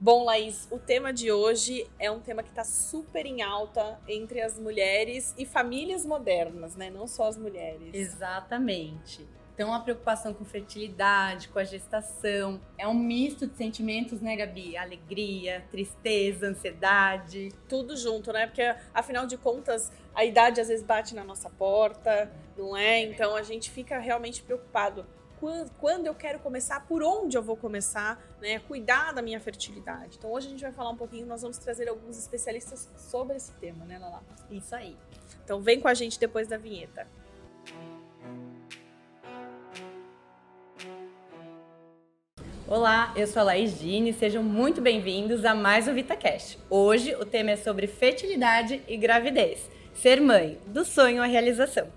Bom, Laís, o tema de hoje é um tema que está super em alta entre as mulheres e famílias modernas, né? Não só as mulheres. Exatamente. Então, a preocupação com fertilidade, com a gestação, é um misto de sentimentos, né, Gabi? Alegria, tristeza, ansiedade. Tudo junto, né? Porque, afinal de contas, a idade às vezes bate na nossa porta, não é? Então, a gente fica realmente preocupado quando eu quero começar, por onde eu vou começar, né? Cuidar da minha fertilidade. Então hoje a gente vai falar um pouquinho, nós vamos trazer alguns especialistas sobre esse tema, né, Lala? Isso aí. Então vem com a gente depois da vinheta. Olá, eu sou a Laís Gini, sejam muito bem-vindos a mais um VitaCast. Hoje o tema é sobre fertilidade e gravidez. Ser mãe, do sonho à realização.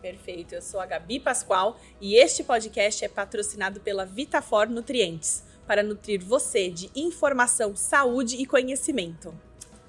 Perfeito, eu sou a Gabi Pascoal e este podcast é patrocinado pela Vitafor Nutrientes para nutrir você de informação, saúde e conhecimento.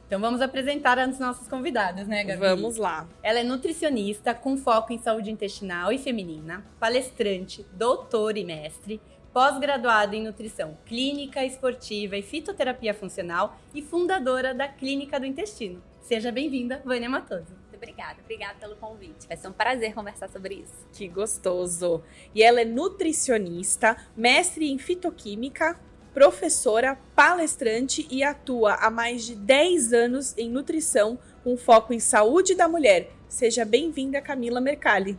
Então vamos apresentar as nossas convidadas, né, Gabi? Vamos lá. Ela é nutricionista com foco em saúde intestinal e feminina, palestrante, doutora e mestre, pós-graduada em nutrição clínica, esportiva e fitoterapia funcional e fundadora da Clínica do Intestino. Seja bem-vinda, Vânia Matoso obrigada. Obrigada pelo convite. Vai ser um prazer conversar sobre isso. Que gostoso. E ela é nutricionista, mestre em fitoquímica, professora, palestrante e atua há mais de 10 anos em nutrição com foco em saúde da mulher. Seja bem-vinda, Camila Mercalli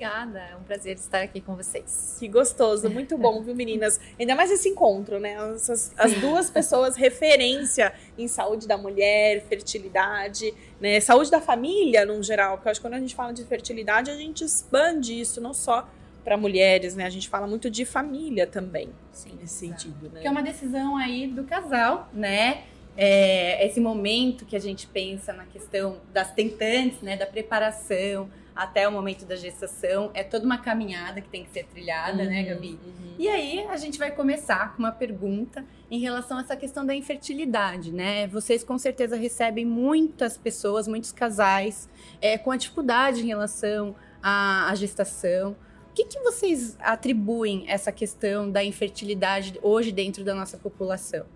obrigada. É um prazer estar aqui com vocês. Que gostoso, muito bom, viu, meninas? Ainda mais esse encontro, né? As, as duas pessoas referência em saúde da mulher, fertilidade, né? Saúde da família, no geral. Porque eu acho que quando a gente fala de fertilidade, a gente expande isso, não só para mulheres, né? A gente fala muito de família também, Sim, nesse sentido, né? Que é uma decisão aí do casal, né? É, esse momento que a gente pensa na questão das tentantes, né? Da preparação, até o momento da gestação. É toda uma caminhada que tem que ser trilhada, né, uhum, né, Gabi? Uhum. E aí a gente vai começar com uma pergunta em relação a essa questão da infertilidade, né? Vocês com certeza recebem muitas pessoas, muitos casais é, com a dificuldade em relação à, à gestação. O que, que vocês atribuem essa questão da infertilidade hoje dentro da nossa população?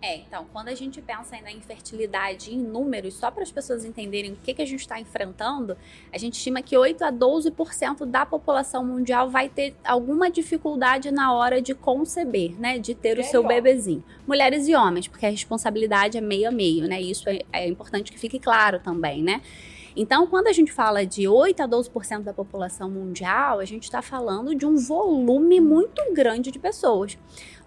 É, então, quando a gente pensa na infertilidade em números, só para as pessoas entenderem o que, que a gente está enfrentando, a gente estima que 8 a 12% da população mundial vai ter alguma dificuldade na hora de conceber, né? De ter o seu bebezinho. Mulheres e homens, porque a responsabilidade é meio a meio, né? Isso é, é importante que fique claro também, né? Então, quando a gente fala de 8 a 12% da população mundial, a gente está falando de um volume muito grande de pessoas.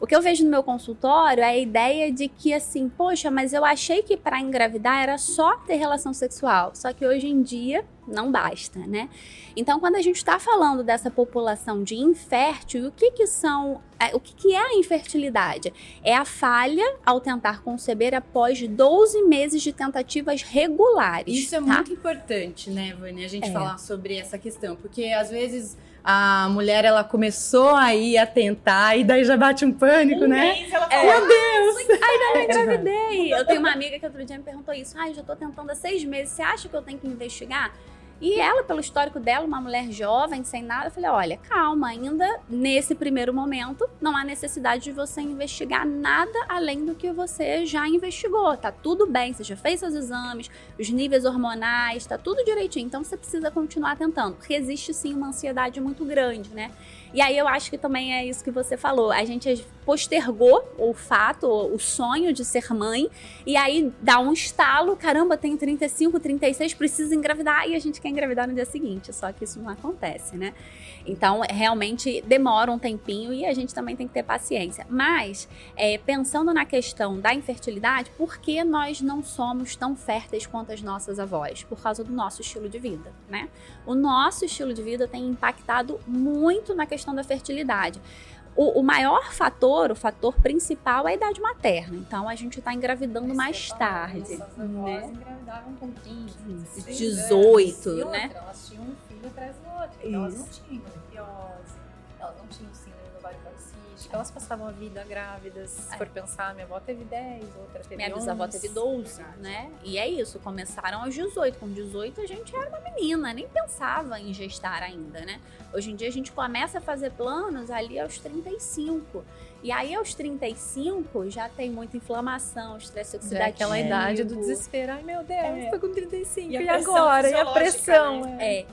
O que eu vejo no meu consultório é a ideia de que, assim, poxa, mas eu achei que para engravidar era só ter relação sexual. Só que hoje em dia não basta, né? Então, quando a gente está falando dessa população de infértil, o que que são, é, o que que é a infertilidade? É a falha ao tentar conceber após 12 meses de tentativas regulares. Isso é tá? muito importante, né, Vânia, a gente é. falar sobre essa questão, porque às vezes a mulher ela começou aí a tentar e daí já bate um pânico, um né? Mês, ela falou, Meu Deus! Ai, não, eu engravidei. Eu tenho uma amiga que outro dia me perguntou isso. Ai, já tô tentando há seis meses. Você acha que eu tenho que investigar? E ela, pelo histórico dela, uma mulher jovem, sem nada, eu falei: olha, calma, ainda nesse primeiro momento, não há necessidade de você investigar nada além do que você já investigou. Tá tudo bem, você já fez seus exames, os níveis hormonais, tá tudo direitinho. Então você precisa continuar tentando, porque existe sim uma ansiedade muito grande, né? E aí eu acho que também é isso que você falou. A gente postergou o fato, o sonho de ser mãe, e aí dá um estalo, caramba, tem 35, 36, precisa engravidar, e a gente quer engravidar no dia seguinte. Só que isso não acontece, né? Então, realmente demora um tempinho e a gente também tem que ter paciência. Mas, é, pensando na questão da infertilidade, por que nós não somos tão férteis quanto as nossas avós? Por causa do nosso estilo de vida, né? O nosso estilo de vida tem impactado muito na questão da fertilidade. O, o, maior fator, o fator principal é a idade materna. Então a gente está engravidando mais tarde. Nossas né? engravidavam com 15, 18, né? Elas tinham um filho atrás do outro. Então elas não tinham endometriose, elas não tinham síndrome do ovário policístico, elas passavam a vida grávidas. Se for pensar, minha avó teve 10, outra teve Minha bisavó 11. teve 12, né? E é isso, começaram aos 18. Com 18 a gente era uma menina, nem pensava em gestar ainda, né? Hoje em dia a gente começa a fazer planos ali aos 35. E aí aos 35 já tem muita inflamação, estresse é oxidativo. aquela idade do desespero. Ai, meu Deus, É. tô com 35. E E, agora? E a pressão? né? É.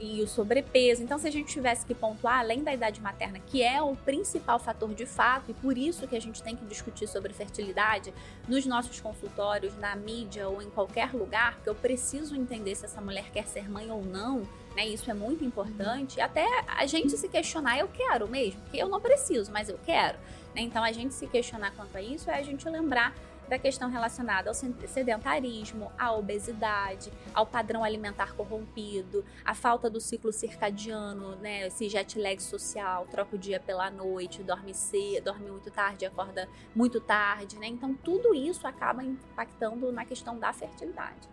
E o sobrepeso. Então, se a gente tivesse que pontuar, além da idade materna, que é o principal fator de fato, e por isso que a gente tem que discutir sobre fertilidade nos nossos consultórios, na mídia ou em qualquer lugar, porque eu preciso entender se essa mulher quer ser mãe ou não, né? Isso é muito importante. Até a gente se questionar, eu quero mesmo, porque eu não preciso, mas eu quero. né? Então, a gente se questionar quanto a isso é a gente lembrar da questão relacionada ao sedentarismo, à obesidade, ao padrão alimentar corrompido, à falta do ciclo circadiano, né, esse jet lag social, troca o dia pela noite, dorme cedo, dorme muito tarde, acorda muito tarde, né? Então tudo isso acaba impactando na questão da fertilidade.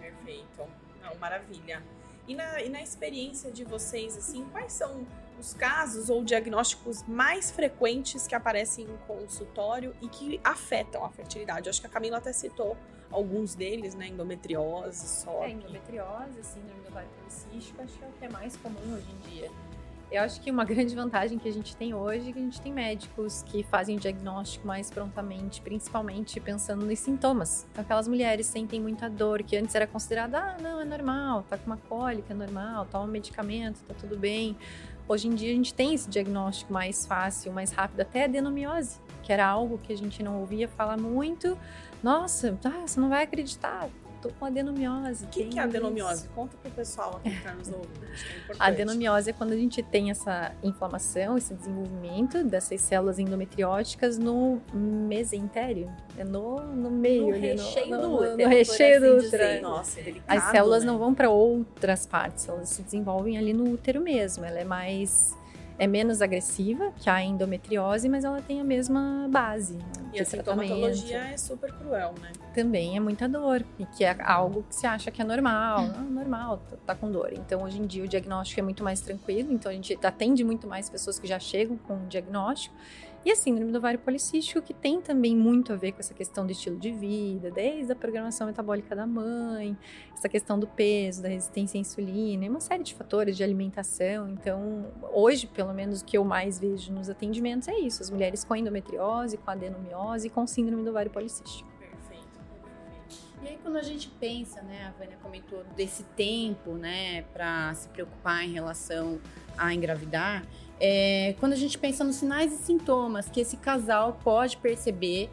Perfeito. Não, maravilha. E na, e na experiência de vocês, assim, quais são os casos ou diagnósticos mais frequentes que aparecem em consultório e que afetam a fertilidade? Eu acho que a Camila até citou alguns deles, né? Endometriose, só. É, endometriose, síndrome do ovário policístico, acho que é o que é mais comum hoje em dia. Eu acho que uma grande vantagem que a gente tem hoje é que a gente tem médicos que fazem o diagnóstico mais prontamente, principalmente pensando nos sintomas. Então, aquelas mulheres sentem muita dor, que antes era considerada, ah, não, é normal, tá com uma cólica, é normal, toma um medicamento, tá tudo bem. Hoje em dia a gente tem esse diagnóstico mais fácil, mais rápido, até adenomiose, que era algo que a gente não ouvia falar muito. Nossa, ah, você não vai acreditar, tô com adenomiose. O que, que é isso. adenomiose? Conta pro pessoal aqui que tá nos ouvindo. É. A adenomiose é quando a gente tem essa inflamação, esse desenvolvimento dessas células endometrióticas no mesentério. É no, no meio, No ali, recheio no, do no, útero, no por recheio do assim útero. é. Nossa, é delicado, As células né? não vão para outras partes, elas se desenvolvem ali no útero mesmo. Ela é mais. É menos agressiva que a endometriose, mas ela tem a mesma base. né, E a sintomatologia é super cruel, né? também é muita dor e que é algo que se acha que é normal, ah, normal, tá, tá com dor. Então hoje em dia o diagnóstico é muito mais tranquilo, então a gente atende muito mais pessoas que já chegam com o diagnóstico. E a síndrome do ovário policístico, que tem também muito a ver com essa questão do estilo de vida, desde a programação metabólica da mãe, essa questão do peso, da resistência à insulina, e uma série de fatores de alimentação. Então, hoje, pelo menos, o que eu mais vejo nos atendimentos é isso: as mulheres com endometriose, com adenomiose com síndrome do ovário policístico. E aí quando a gente pensa, né, a Vânia comentou desse tempo, né, para se preocupar em relação a engravidar, é, quando a gente pensa nos sinais e sintomas que esse casal pode perceber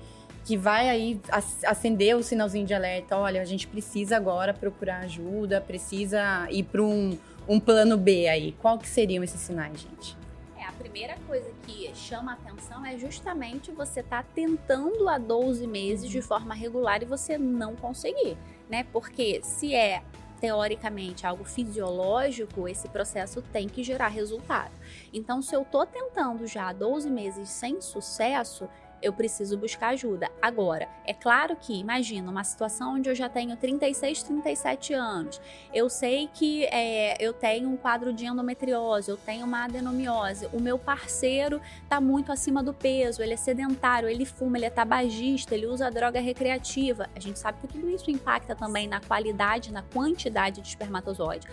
que vai aí ac- acender o sinalzinho de alerta, olha, a gente precisa agora procurar ajuda, precisa ir para um, um plano B aí. Qual que seriam esses sinais, gente? É, a primeira coisa que chama atenção é justamente você estar tentando há 12 meses de forma regular e você não conseguir, né? Porque se é teoricamente algo fisiológico, esse processo tem que gerar resultado. Então, se eu tô tentando já há 12 meses sem sucesso, eu preciso buscar ajuda. Agora, é claro que, imagina, uma situação onde eu já tenho 36, 37 anos, eu sei que é, eu tenho um quadro de endometriose, eu tenho uma adenomiose, o meu parceiro tá muito acima do peso, ele é sedentário, ele fuma, ele é tabagista, ele usa droga recreativa. A gente sabe que tudo isso impacta também na qualidade, na quantidade de espermatozoide.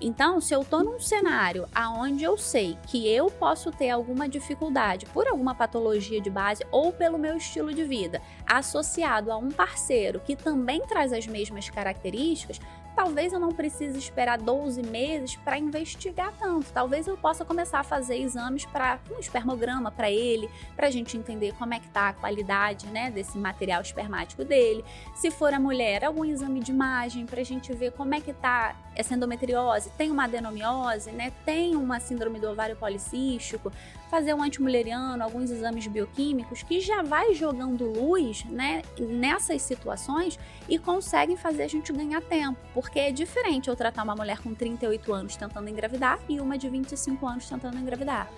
Então, se eu tô num cenário aonde eu sei que eu posso ter alguma dificuldade por alguma patologia de base ou pelo meu estilo de vida, associado a um parceiro que também traz as mesmas características, talvez eu não precise esperar 12 meses para investigar tanto. Talvez eu possa começar a fazer exames para um espermograma para ele, para a gente entender como é que tá a qualidade, né, desse material espermático dele. Se for a mulher, algum exame de imagem para a gente ver como é que tá essa endometriose, tem uma adenomiose, né, tem uma síndrome do ovário policístico, fazer um antimuleriano, alguns exames bioquímicos que já vai jogando luz, né, nessas situações e conseguem fazer a gente ganhar tempo, porque é diferente eu tratar uma mulher com 38 anos tentando engravidar e uma de 25 anos tentando engravidar.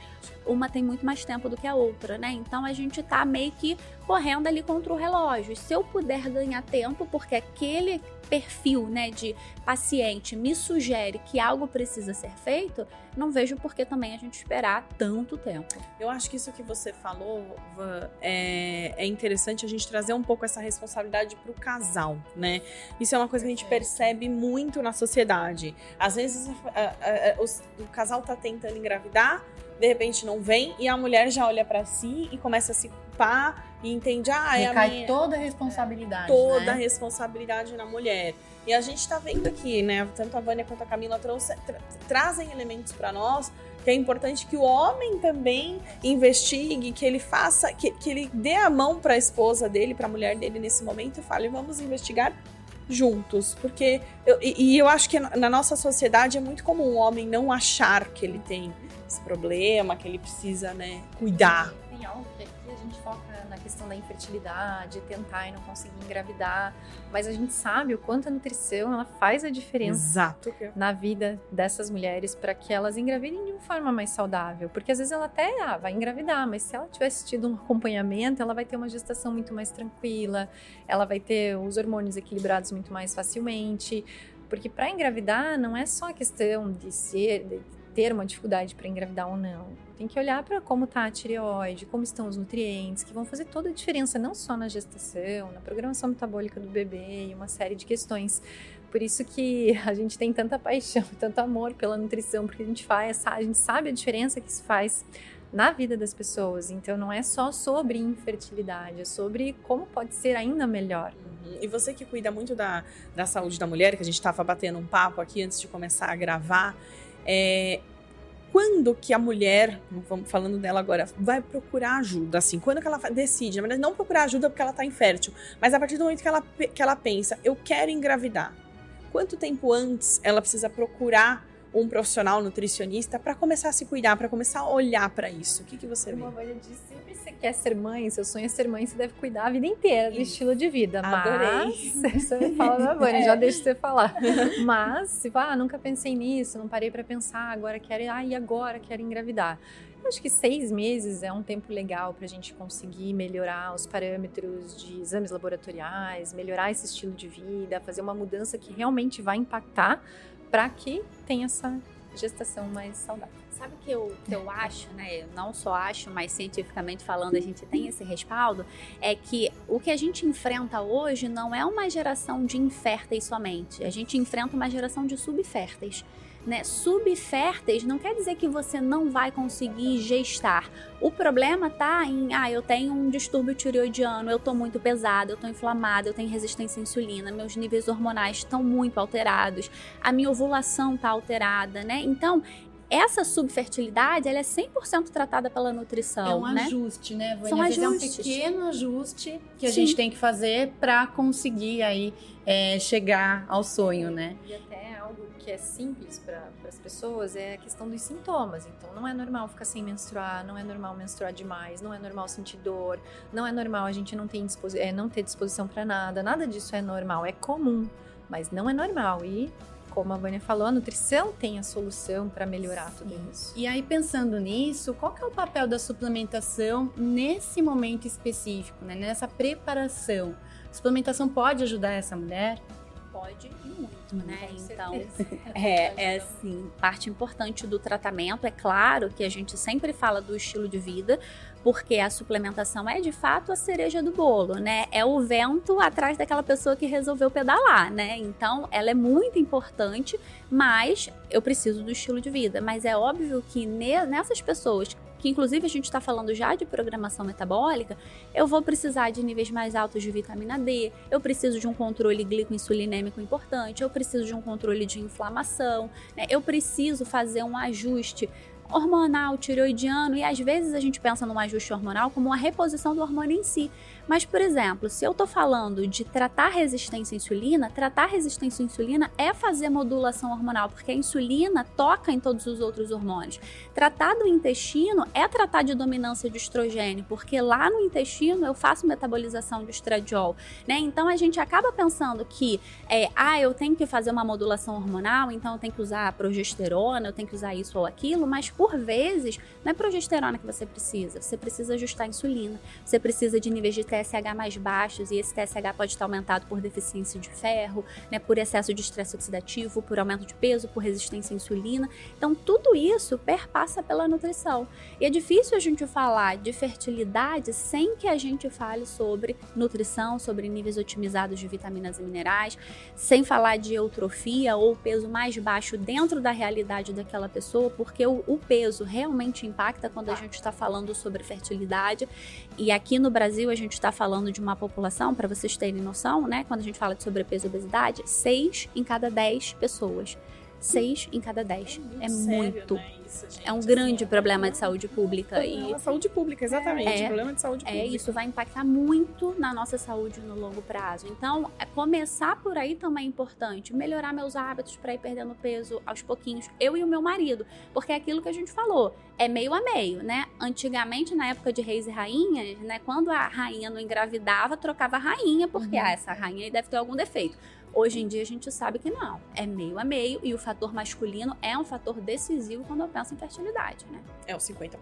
Uma tem muito mais tempo do que a outra, né? Então a gente tá meio que correndo ali contra o relógio. E se eu puder ganhar tempo, porque aquele perfil, né, de paciente me sugere que algo precisa ser feito, não vejo por que também a gente esperar tanto tempo. Eu acho que isso que você falou, Van, é, é interessante a gente trazer um pouco essa responsabilidade para o casal, né? Isso é uma coisa que a gente percebe muito na sociedade. Às vezes a, a, a, os, o casal tá tentando engravidar, de repente não vem e a mulher já olha para si e começa a se culpar e entende, ah, é Recai a minha... toda a responsabilidade, toda a né? responsabilidade na mulher. E a gente está vendo aqui, né? Tanto a Vânia quanto a Camila trouxe, tra trazem elementos para nós que é importante que o homem também investigue, que ele faça, que, que ele dê a mão para a esposa dele, para a mulher dele nesse momento e fale, vamos investigar juntos, porque eu, e, e eu acho que na nossa sociedade é muito comum o homem não achar que ele tem esse problema, que ele precisa, né, cuidar. Tem algo a gente foca na questão da infertilidade, tentar e não conseguir engravidar, mas a gente sabe o quanto a nutrição ela faz a diferença Exato. na vida dessas mulheres para que elas engravidem de uma forma mais saudável, porque às vezes ela até ah, vai engravidar, mas se ela tivesse tido um acompanhamento, ela vai ter uma gestação muito mais tranquila, ela vai ter os hormônios equilibrados muito mais facilmente, porque para engravidar não é só a questão de ser de ter uma dificuldade para engravidar ou não. Tem que olhar para como está a tireoide, como estão os nutrientes, que vão fazer toda a diferença, não só na gestação, na programação metabólica do bebê e uma série de questões. Por isso que a gente tem tanta paixão, tanto amor pela nutrição, porque a gente faz, a gente sabe a diferença que isso faz na vida das pessoas. Então não é só sobre infertilidade, é sobre como pode ser ainda melhor. Uhum. E você que cuida muito da, da saúde da mulher, que a gente estava batendo um papo aqui antes de começar a gravar, é, quando que a mulher, vamos falando dela agora, vai procurar ajuda, assim, quando que ela decide, na verdade não procurar ajuda porque ela tá infértil, mas a partir do momento que ela, que ela pensa, eu quero engravidar, quanto tempo antes ela precisa procurar um profissional nutricionista para começar a se cuidar, para começar a olhar para isso? O que, que você vê? Uma mãe disse, sempre você quer ser mãe, seu sonho é ser mãe, você deve cuidar a vida inteira do isso. estilo de vida. Adorei. Mas, você fala da Vânia, é. já deixa você falar. Mas, se ah, nunca pensei nisso, não parei para pensar, agora quero, ah, e agora quero engravidar. Eu acho que seis meses é um tempo legal para a gente conseguir melhorar os parâmetros de exames laboratoriais, melhorar esse estilo de vida, fazer uma mudança que realmente vai impactar para que tenha essa gestação mais saudável. Sabe o que eu, que eu acho, né? Eu não só acho, mas cientificamente falando, a gente tem esse respaldo, é que o que a gente enfrenta hoje não é uma geração de inférteis somente. A gente enfrenta uma geração de subférteis né, subférteis, não quer dizer que você não vai conseguir gestar. O problema tá em, ah, eu tenho um distúrbio tireoidiano, eu tô muito pesado, eu tô inflamada, eu tenho resistência à insulina, meus níveis hormonais estão muito alterados, a minha ovulação tá alterada, né? Então, essa subfertilidade, ela é 100% tratada pela nutrição, É um né? ajuste, né, Vânia? São ajustes. É um pequeno ajuste que a Sim. gente tem que fazer para conseguir aí é, chegar ao sonho, né? Que é simples para as pessoas é a questão dos sintomas. Então, não é normal ficar sem menstruar, não é normal menstruar demais, não é normal sentir dor, não é normal a gente não ter, disposi é, não ter disposição para nada. Nada disso é normal, é comum, mas não é normal. E como a Vânia falou, a nutrição tem a solução para melhorar tudo isso. E aí, pensando nisso, qual que é o papel da suplementação nesse momento específico, né? nessa preparação? A suplementação pode ajudar essa mulher? Pode e muito, né? Com Então, é, é assim, parte importante do tratamento. É claro que a gente sempre fala do estilo de vida, porque a suplementação é de fato a cereja do bolo, né? É o vento atrás daquela pessoa que resolveu pedalar, né? Então, ela é muito importante, mas eu preciso do estilo de vida. Mas é óbvio que ne- nessas pessoas que inclusive a gente está falando já de programação metabólica, eu vou precisar de níveis mais altos de vitamina D, eu preciso de um controle glicoinsulinêmico importante, eu preciso de um controle de inflamação, né? eu preciso fazer um ajuste hormonal, tireoidiano, e às vezes a gente pensa num ajuste hormonal como uma reposição do hormônio em si. Mas, por exemplo, se eu tô falando de tratar resistência à insulina, tratar resistência à insulina é fazer modulação hormonal, porque a insulina toca em todos os outros hormônios. Tratar do intestino é tratar de dominância de estrogênio, porque lá no intestino eu faço metabolização de estradiol, né? Então a gente acaba pensando que, é, ah, eu tenho que fazer uma modulação hormonal, então eu tenho que usar progesterona, eu tenho que usar isso ou aquilo, mas por vezes não é progesterona que você precisa, você precisa ajustar a insulina, você precisa de níveis de TSH mais baixos, e esse TSH pode estar aumentado por deficiência de ferro, né, por excesso de estresse oxidativo, por aumento de peso, por resistência à insulina. Então, tudo isso perpassa pela nutrição. E é difícil a gente falar de fertilidade sem que a gente fale sobre nutrição, sobre níveis otimizados de vitaminas e minerais, sem falar de eutrofia ou peso mais baixo dentro da realidade daquela pessoa, porque o, o peso realmente impacta quando a gente está falando sobre fertilidade. E aqui no Brasil a gente está falando de uma população, para vocês terem noção, né? Quando a gente fala de sobrepeso e obesidade, 6 em cada 10 pessoas. 6 em cada 10. É, é muito. Né, isso, é um grande assim, problema de saúde pública. E... E Saúde pública, exatamente. É, problema de saúde pública. é, isso vai impactar muito na nossa saúde no longo prazo. Então, é, começar por aí também é importante. Melhorar meus hábitos para ir perdendo peso aos pouquinhos. Eu e o meu marido. Porque é aquilo que a gente falou. É meio a meio, né? Antigamente, na época de reis e rainhas, né? Quando a rainha não engravidava, trocava a rainha, porque Uhum. ah, essa rainha aí deve ter algum defeito. Hoje em dia a gente sabe que não, é meio a meio e o fator masculino é um fator decisivo quando eu penso em fertilidade, né? É os 50%,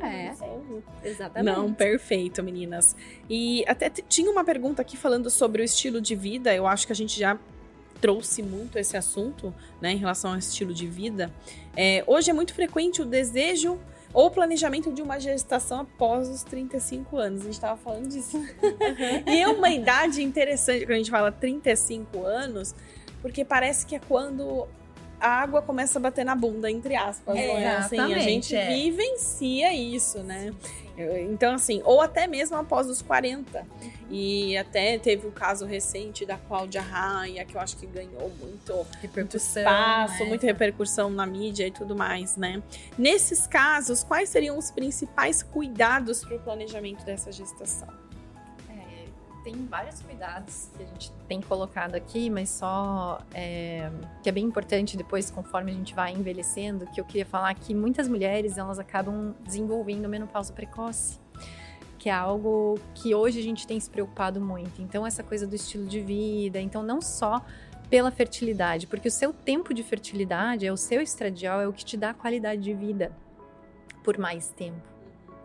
né? É. São- Exatamente. Não, perfeito, meninas. E até tinha uma pergunta aqui falando sobre o estilo de vida. Eu acho que a gente já trouxe muito esse assunto, né, em relação ao estilo de vida. É, hoje é muito frequente o desejo ou planejamento de uma gestação após os 35 anos. A gente estava falando disso. e é uma idade interessante quando a gente fala 35 anos, porque parece que é quando a água começa a bater na bunda, entre aspas. é? Assim, a gente é. vivencia isso, né? Então, assim, ou até mesmo após os 40. E até teve o caso recente da Cláudia Raia, que eu acho que ganhou muito, muito espaço, né? muita repercussão na mídia e tudo mais, né? Nesses casos, quais seriam os principais cuidados para o planejamento dessa gestação? Tem vários cuidados que a gente tem colocado aqui, mas só é, que é bem importante depois, conforme a gente vai envelhecendo, que eu queria falar que muitas mulheres elas acabam desenvolvendo menopausa precoce, que é algo que hoje a gente tem se preocupado muito. Então essa coisa do estilo de vida, então não só pela fertilidade, porque o seu tempo de fertilidade, é o seu estradiol, é o que te dá qualidade de vida por mais tempo.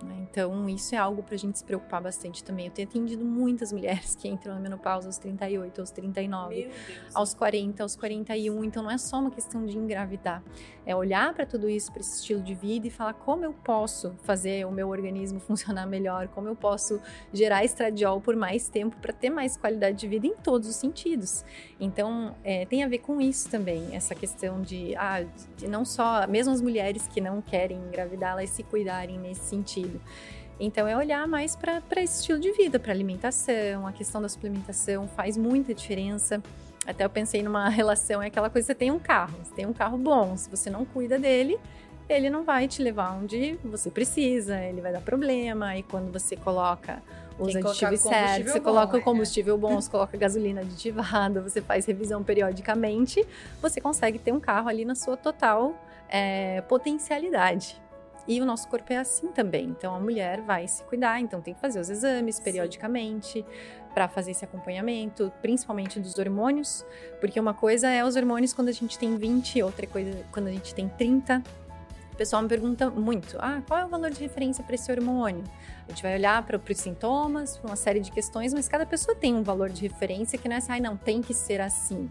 Né? Então, isso é algo para a gente se preocupar bastante também. Eu tenho atendido muitas mulheres que entram na menopausa aos 38, aos 39, Deus. aos 40, aos 41. Então, não é só uma questão de engravidar. É olhar para tudo isso, para esse estilo de vida e falar como eu posso fazer o meu organismo funcionar melhor, como eu posso gerar estradiol por mais tempo para ter mais qualidade de vida em todos os sentidos. Então, é, tem a ver com isso também, essa questão de, ah, de não só, mesmo as mulheres que não querem engravidar, elas se cuidarem nesse sentido. Então, é olhar mais para esse estilo de vida, para alimentação, a questão da suplementação faz muita diferença. Até eu pensei numa relação, é aquela coisa, você tem um carro, você tem um carro bom, se você não cuida dele, ele não vai te levar onde você precisa, ele vai dar problema, e quando você coloca os aditivos certos, você bom, coloca é. o combustível bom, você coloca gasolina aditivada, você faz revisão periodicamente, você consegue ter um carro ali na sua total é, potencialidade. E o nosso corpo é assim também. Então a mulher vai se cuidar, então tem que fazer os exames periodicamente para fazer esse acompanhamento, principalmente dos hormônios, porque uma coisa é os hormônios quando a gente tem 20, outra coisa quando a gente tem 30. O pessoal me pergunta muito: ah, qual é o valor de referência para esse hormônio? A gente vai olhar para os sintomas, para uma série de questões, mas cada pessoa tem um valor de referência que não é assim, ah, não, tem que ser assim.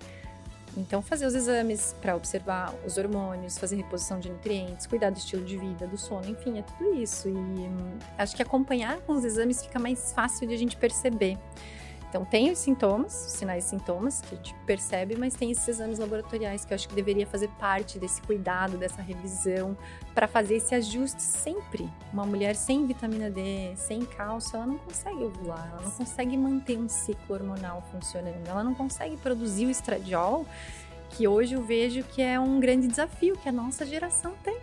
Então, fazer os exames para observar os hormônios, fazer reposição de nutrientes, cuidar do estilo de vida, do sono, enfim, é tudo isso. E hum, acho que acompanhar com os exames fica mais fácil de a gente perceber. Então, tem os sintomas, os sinais e sintomas que a gente percebe, mas tem esses exames laboratoriais que eu acho que deveria fazer parte desse cuidado, dessa revisão, para fazer esse ajuste sempre. Uma mulher sem vitamina D, sem cálcio, ela não consegue ovular, ela não consegue manter um ciclo hormonal funcionando, ela não consegue produzir o estradiol, que hoje eu vejo que é um grande desafio que a nossa geração tem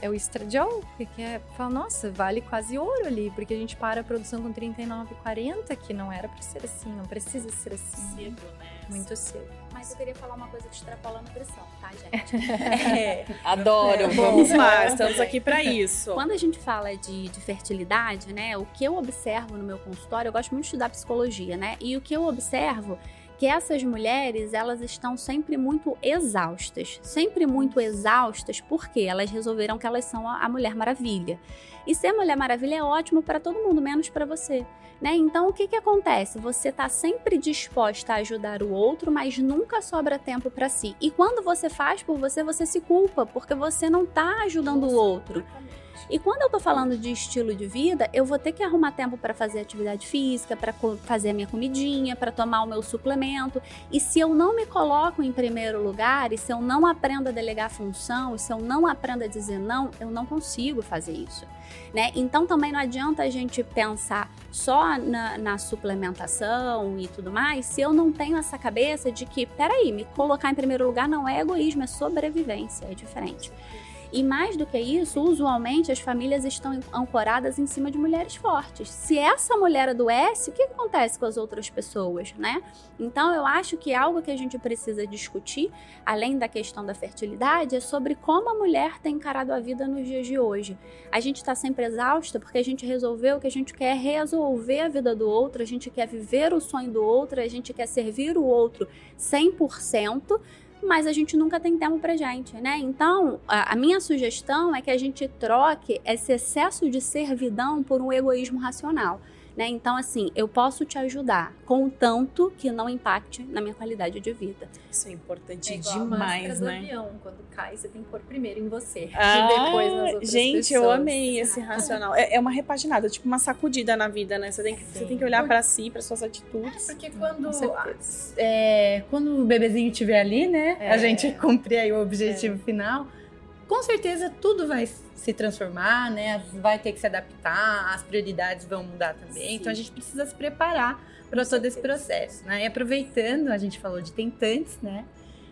é o estradiol, que é, fala, nossa, vale quase ouro ali, porque a gente para a produção com 39, 40, que não era para ser assim, não precisa ser assim. Cedo, né? Muito cedo. Mas eu queria falar uma coisa que extrapola a nutrição, tá, gente? É, adoro, É, vamos lá, estamos aqui para isso. Quando a gente fala de, de fertilidade, né, o que eu observo no meu consultório, eu gosto muito de estudar psicologia, né? E o que eu observo que essas mulheres, elas estão sempre muito exaustas. Sempre muito exaustas porque elas resolveram que elas são a, Mulher Maravilha. E ser Mulher Maravilha é ótimo para todo mundo, menos para você. Né? Então, o que, que acontece? Você está sempre disposta a ajudar o outro, mas nunca sobra tempo para si. E quando você faz por você, você se culpa, porque você não está ajudando o outro. E quando eu tô falando de estilo de vida, eu vou ter que arrumar tempo para fazer atividade física, para fazer a minha comidinha, para tomar o meu suplemento. E se eu não me coloco em primeiro lugar, e se eu não aprendo a delegar função, e se eu não aprendo a dizer não, eu não consigo fazer isso. Né? Então também não adianta a gente pensar só na, na, suplementação e tudo mais, se eu não tenho essa cabeça de que, peraí, me colocar em primeiro lugar não é egoísmo, é sobrevivência, é diferente. E mais do que isso, usualmente as famílias estão ancoradas em cima de mulheres fortes. Se essa mulher adoece, o que acontece com as outras pessoas, né? Então eu acho que algo que a gente precisa discutir, além da questão da fertilidade, é sobre como a mulher tem encarado a vida nos dias de hoje. A gente está sempre exausta porque a gente resolveu que a gente quer resolver a vida do outro, a gente quer viver o sonho do outro, a gente quer servir o outro 100%, mas a gente nunca tem tempo pra gente, né? Então, a, a, minha sugestão é que a gente troque esse excesso de servidão por um egoísmo racional. Né? Então, assim, eu posso te ajudar, contanto que não impacte na minha qualidade de vida. Isso é importante é demais, né? Do avião. Quando cai, você tem que pôr primeiro em você ah, e depois nas outras gente, pessoas. Gente, eu amei esse racional. É, é, uma repaginada, tipo uma sacudida na vida, né? Você tem que, você tem que olhar para si, para suas atitudes. Porque quando, é, quando o bebezinho estiver ali, né? É. A gente cumprir aí o objetivo é. final com certeza tudo vai se transformar, né? Vai ter que se adaptar, as prioridades vão mudar também. Sim. Então a gente precisa se preparar para todo esse processo, né? E aproveitando, a gente falou de tentantes, né?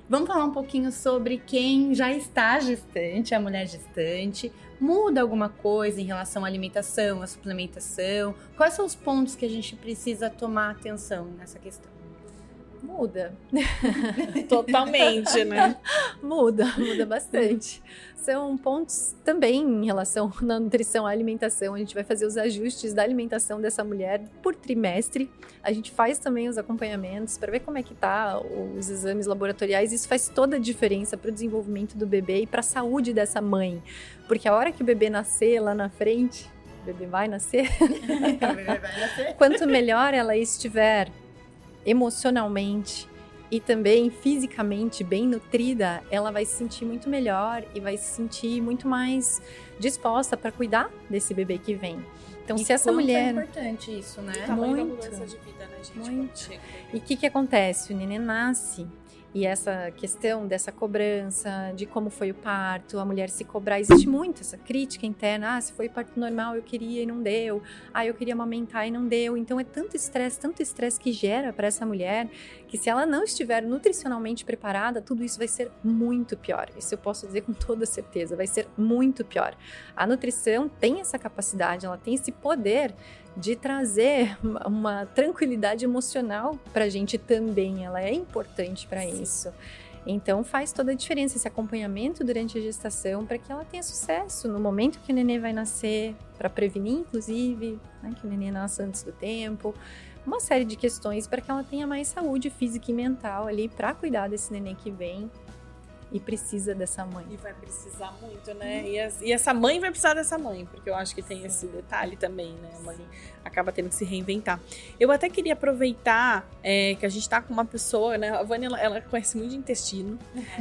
Vamos falar um pouquinho sobre quem já está gestante, a mulher gestante. Muda alguma coisa em relação à alimentação, à suplementação? Quais são os pontos que a gente precisa tomar atenção nessa questão? Muda. Totalmente, né? muda, muda bastante. São pontos também em relação à nutrição, à alimentação. A gente vai fazer os ajustes da alimentação dessa mulher por trimestre. A gente faz também os acompanhamentos para ver como é que tá os exames laboratoriais. Isso faz toda a diferença para o desenvolvimento do bebê e para a saúde dessa mãe. Porque a hora que o bebê nascer lá na frente, o bebê vai nascer. o bebê vai nascer. Quanto melhor ela estiver emocionalmente e também fisicamente bem nutrida, ela vai se sentir muito melhor e vai se sentir muito mais disposta para cuidar desse bebê que vem. Então, e se essa mulher. É importante isso, né? Muito. De vida, né, gente? Muito. E o que, que acontece? O neném nasce e essa questão dessa cobrança, de como foi o parto, a mulher se cobrar, existe muito essa crítica interna. Ah, se foi parto normal, eu queria e não deu. Ah, eu queria amamentar e não deu. Então é tanto estresse, tanto estresse que gera para essa mulher, que se ela não estiver nutricionalmente preparada, tudo isso vai ser muito pior. Isso eu posso dizer com toda certeza, vai ser muito pior. A nutrição tem essa capacidade, ela tem esse poder de trazer uma tranquilidade emocional para a gente também. Ela é importante para isso. Então faz toda a diferença esse acompanhamento durante a gestação para que ela tenha sucesso no momento que o nenê vai nascer, para prevenir inclusive né, que o nenê nasça antes do tempo. Uma série de questões para que ela tenha mais saúde física e mental ali para cuidar desse nenê que vem e precisa dessa mãe. E vai precisar muito, né? E, as, e, essa mãe vai precisar dessa mãe, porque eu acho que tem esse detalhe também, né? A mãe acaba tendo que se reinventar. Eu até queria aproveitar é, que a gente tá com uma pessoa, né? A Vânia, ela, ela conhece muito de intestino.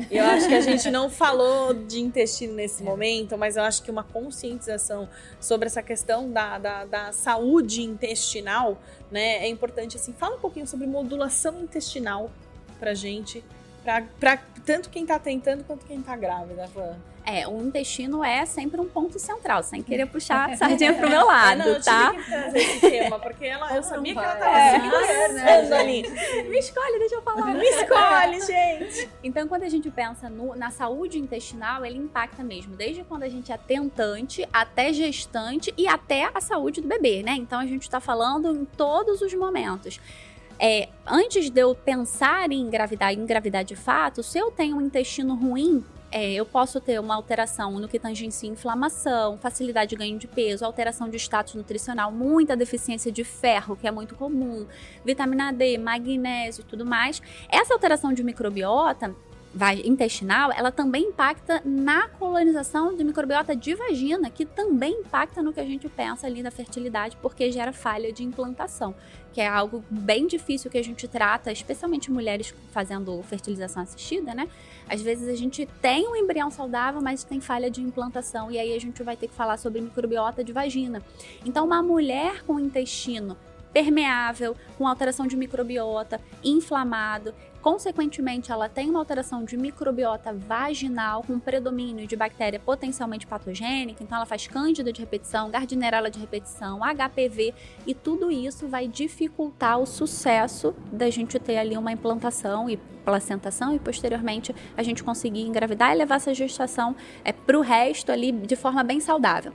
Eu acho que a gente não falou de intestino nesse é. momento, mas eu acho que uma conscientização sobre essa questão da, da, da saúde intestinal, né? É importante, assim. Fala um pouquinho sobre modulação intestinal pra gente para tanto quem tá tentando quanto quem tá grávida, Van. É, o intestino é sempre um ponto central, sem querer puxar a sardinha pro meu lado, é, não, tá? Eu trazer esse tema, porque ela, eu sabia que ela tava é, seguindo né, ali. Me escolhe, deixa eu falar. Me escolhe, gente. Então, quando a gente pensa no, na saúde intestinal, ele impacta mesmo, desde quando a gente é tentante, até gestante e até a saúde do bebê, né? Então, a gente tá falando em todos os momentos é, antes de eu pensar em engravidar, engravidar de fato, se eu tenho um intestino ruim, é, eu posso ter uma alteração no que tangencia inflamação, facilidade de ganho de peso, alteração de status nutricional, muita deficiência de ferro, que é muito comum, vitamina D, magnésio e tudo mais. Essa alteração de microbiota intestinal, ela também impacta na colonização de microbiota de vagina, que também impacta no que a gente pensa ali da fertilidade, porque gera falha de implantação, que é algo bem difícil que a gente trata, especialmente mulheres fazendo fertilização assistida, né? Às vezes a gente tem um embrião saudável, mas tem falha de implantação, e aí a gente vai ter que falar sobre microbiota de vagina. Então, uma mulher com intestino permeável, com alteração de microbiota, inflamado, Consequentemente, ela tem uma alteração de microbiota vaginal com predomínio de bactéria potencialmente patogênica, então ela faz cândida de repetição, gardnerella de repetição, HPV e tudo isso vai dificultar o sucesso da gente ter ali uma implantação e placentação e posteriormente a gente conseguir engravidar e levar essa gestação é, para o resto ali de forma bem saudável.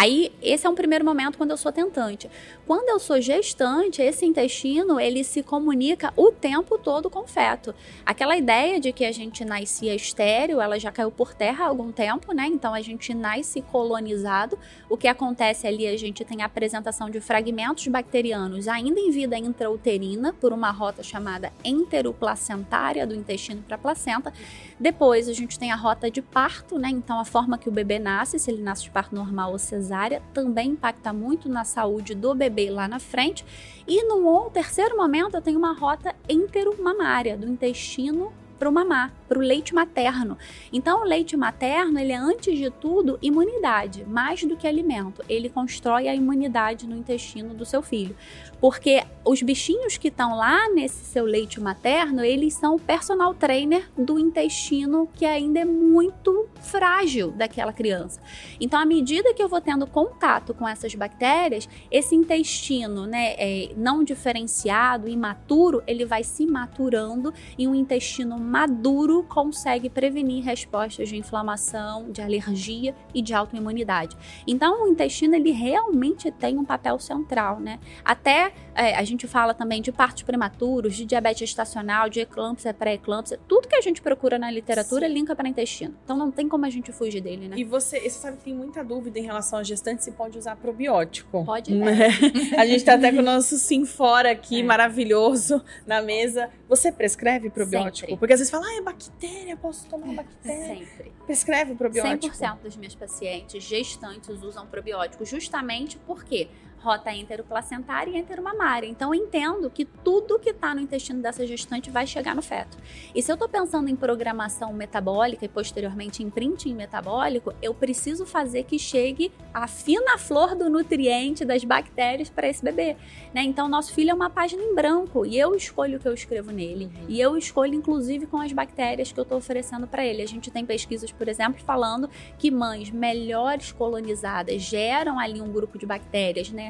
Aí, esse é um primeiro momento quando eu sou tentante. Quando eu sou gestante, esse intestino, ele se comunica o tempo todo com o feto. Aquela ideia de que a gente nascia estéreo, ela já caiu por terra há algum tempo, né? Então, a gente nasce colonizado. O que acontece ali, a gente tem a apresentação de fragmentos bacterianos ainda em vida intrauterina, por uma rota chamada enteroplacentária do intestino para a placenta. Depois, a gente tem a rota de parto, né? Então, a forma que o bebê nasce, se ele nasce de parto normal ou cesárea, também impacta muito na saúde do bebê lá na frente. E no terceiro momento, eu tenho uma rota enteromamária, do intestino para o mamar, para o leite materno. Então, o leite materno, ele é antes de tudo imunidade, mais do que alimento. Ele constrói a imunidade no intestino do seu filho. Porque os bichinhos que estão lá nesse seu leite materno, eles são o personal trainer do intestino que ainda é muito frágil daquela criança. Então, à medida que eu vou tendo contato com essas bactérias, esse intestino, né, é, não diferenciado, imaturo, ele vai se maturando e um intestino maduro consegue prevenir respostas de inflamação, de alergia e de autoimunidade. Então, o intestino ele realmente tem um papel central, né? Até é, a gente fala também de partos prematuros, de diabetes estacional, de eclâmpsia, pré-eclâmpsia, tudo que a gente procura na literatura Sim. linka para intestino. Então, não tem como a gente fugir dele, né? E você, você sabe que tem muita dúvida em relação à gestante se pode usar probiótico. Pode, né? a gente tá até com o nosso sim fora aqui, é. maravilhoso, na mesa. Você prescreve probiótico? Sempre. Porque às vezes fala, ah, é bactéria, posso tomar bactéria. Sempre. Prescreve probiótico? 100% dos meus pacientes gestantes usam probiótico justamente porque rota enteroplacentária e enteromamária. Então, eu entendo que tudo que está no intestino dessa gestante vai chegar no feto. E se eu estou pensando em programação metabólica e posteriormente em printing metabólico, eu preciso fazer que chegue a fina flor do nutriente das bactérias para esse bebê. Né? Então, nosso filho é uma página em branco e eu escolho o que eu escrevo nele. Uhum. E eu escolho, inclusive, com as bactérias que eu estou oferecendo para ele. A gente tem pesquisas, por exemplo, falando que mães melhores colonizadas geram ali um grupo de bactérias, né?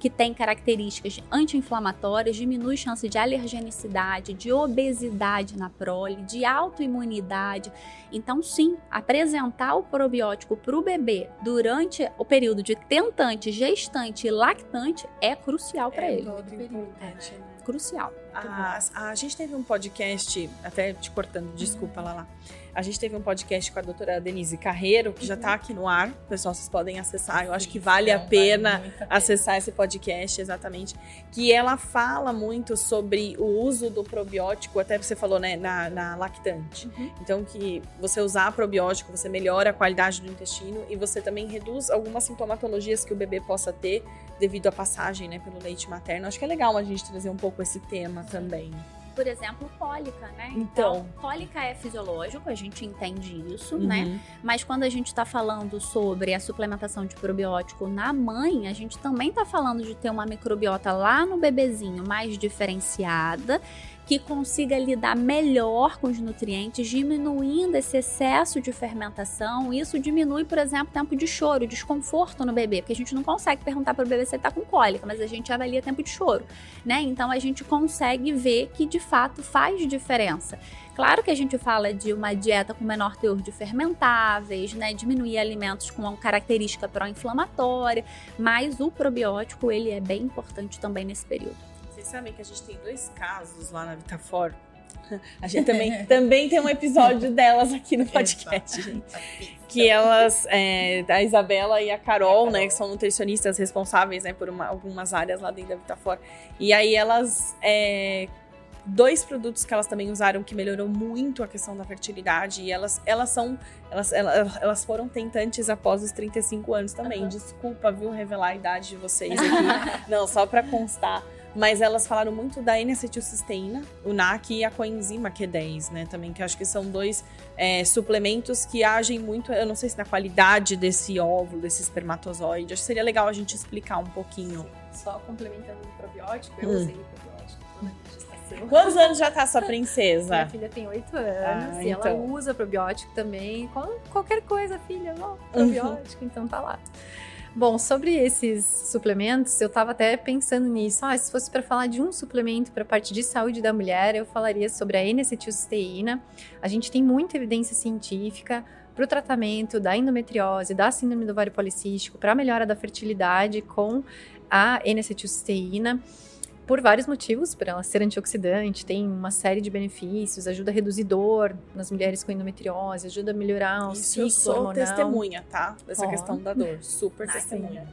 que tem características anti-inflamatórias, diminui chance de alergenicidade, de obesidade na prole, de autoimunidade. Então, sim, apresentar o probiótico para o bebê durante o período de tentante, gestante e lactante é crucial para é ele. Todo importante, né? Crucial. A, a, gente teve um podcast, até te cortando, desculpa, lá lá. A gente teve um podcast com a doutora Denise Carreiro, que já está aqui no ar. Pessoal, vocês podem acessar. Eu acho que vale a pena vale acessar esse podcast, exatamente. Que ela fala muito sobre o uso do probiótico, até você falou, né, na, na lactante. Uhum. Então, que você usar probiótico, você melhora a qualidade do intestino e você também reduz algumas sintomatologias que o bebê possa ter devido à passagem, né, pelo leite materno. Acho que é legal a gente trazer um pouco esse tema também por exemplo, cólica, né? Então, então, cólica é fisiológico, a gente entende isso, né? uhum. né? Mas quando a gente está falando sobre a suplementação de probiótico na mãe, a gente também está falando de ter uma microbiota lá no bebezinho mais diferenciada que consiga lidar melhor com os nutrientes, diminuindo esse excesso de fermentação. Isso diminui, por exemplo, tempo de choro, desconforto no bebê, porque a gente não consegue perguntar para o bebê se ele está com cólica, mas a gente avalia tempo de choro, né? Então a gente consegue ver que de fato faz diferença. Claro que a gente fala de uma dieta com menor teor de fermentáveis, né, diminuir alimentos com característica pró-inflamatória, mas o probiótico ele é bem importante também nesse período sabem que a gente tem dois casos lá na Vitafor A gente também, também tem um episódio delas aqui no podcast, gente. Que elas, é, a Isabela e a Carol, né, que são nutricionistas responsáveis, né, por uma- algumas áreas lá dentro da Vitafor. E aí elas é, dois produtos que elas também usaram que melhorou muito a questão da fertilidade e elas, elas são elas, elas, elas foram tentantes após os 35 anos também. Desculpa, viu, revelar a idade de vocês aqui. Não, só pra constar. Mas elas falaram muito da N-acetilcisteína, o NAC e a coenzima Q10, né? Também, que acho que são dois é, suplementos que agem muito, eu não sei se na qualidade desse óvulo, desse espermatozoide. Acho que seria legal a gente explicar um pouquinho. Só complementando o probiótico, eu Hum. usei o probiótico toda a minha gestação. Quantos anos já tá sua Minha princesa? filha tem 8 anos Ah, e ela então. usa probiótico também. Qualquer coisa, filha, ó, Uhum. probiótico, então tá lá. Bom, sobre esses suplementos, eu tava até pensando nisso. Ah, se fosse para falar de um suplemento para a parte de saúde da mulher, eu falaria sobre a N-acetilcisteína. A gente tem muita evidência científica para o tratamento da endometriose, da síndrome do ovário policístico, para a melhora da fertilidade com a N-acetilcisteína por vários motivos, por ela ser antioxidante, tem uma série de benefícios, ajuda a reduzir dor nas mulheres com endometriose, ajuda a melhorar o Isso ciclo eu sou hormonal. testemunha, tá? Dessa Ó. questão da dor. Super Ai, testemunha.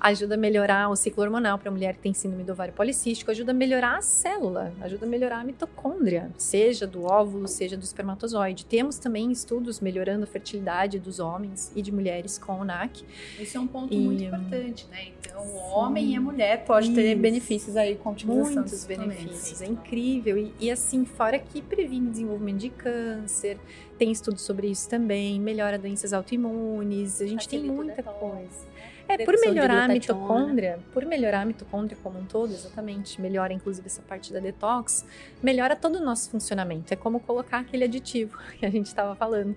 Ajuda a melhorar o ciclo hormonal para a mulher que tem síndrome do ovário policístico, ajuda a melhorar a célula, ajuda a melhorar a mitocôndria, seja do óvulo, seja do espermatozoide. Temos também estudos melhorando a fertilidade dos homens e de mulheres com o NAC. Isso é um ponto E, muito importante, né? Então, o homem e a mulher pode ter Isso. benefícios aí com a utilização Muitos benefícios, é incrível. E, e, assim, fora que previne desenvolvimento de câncer, tem estudos sobre isso também, melhora doenças autoimunes, a gente tem Facilita o muita detox, coisa. É, por melhorar a mitocôndria, por melhorar a mitocôndria como um todo, exatamente, melhora inclusive essa parte da detox, melhora todo o nosso funcionamento. É como colocar aquele aditivo que a gente estava falando.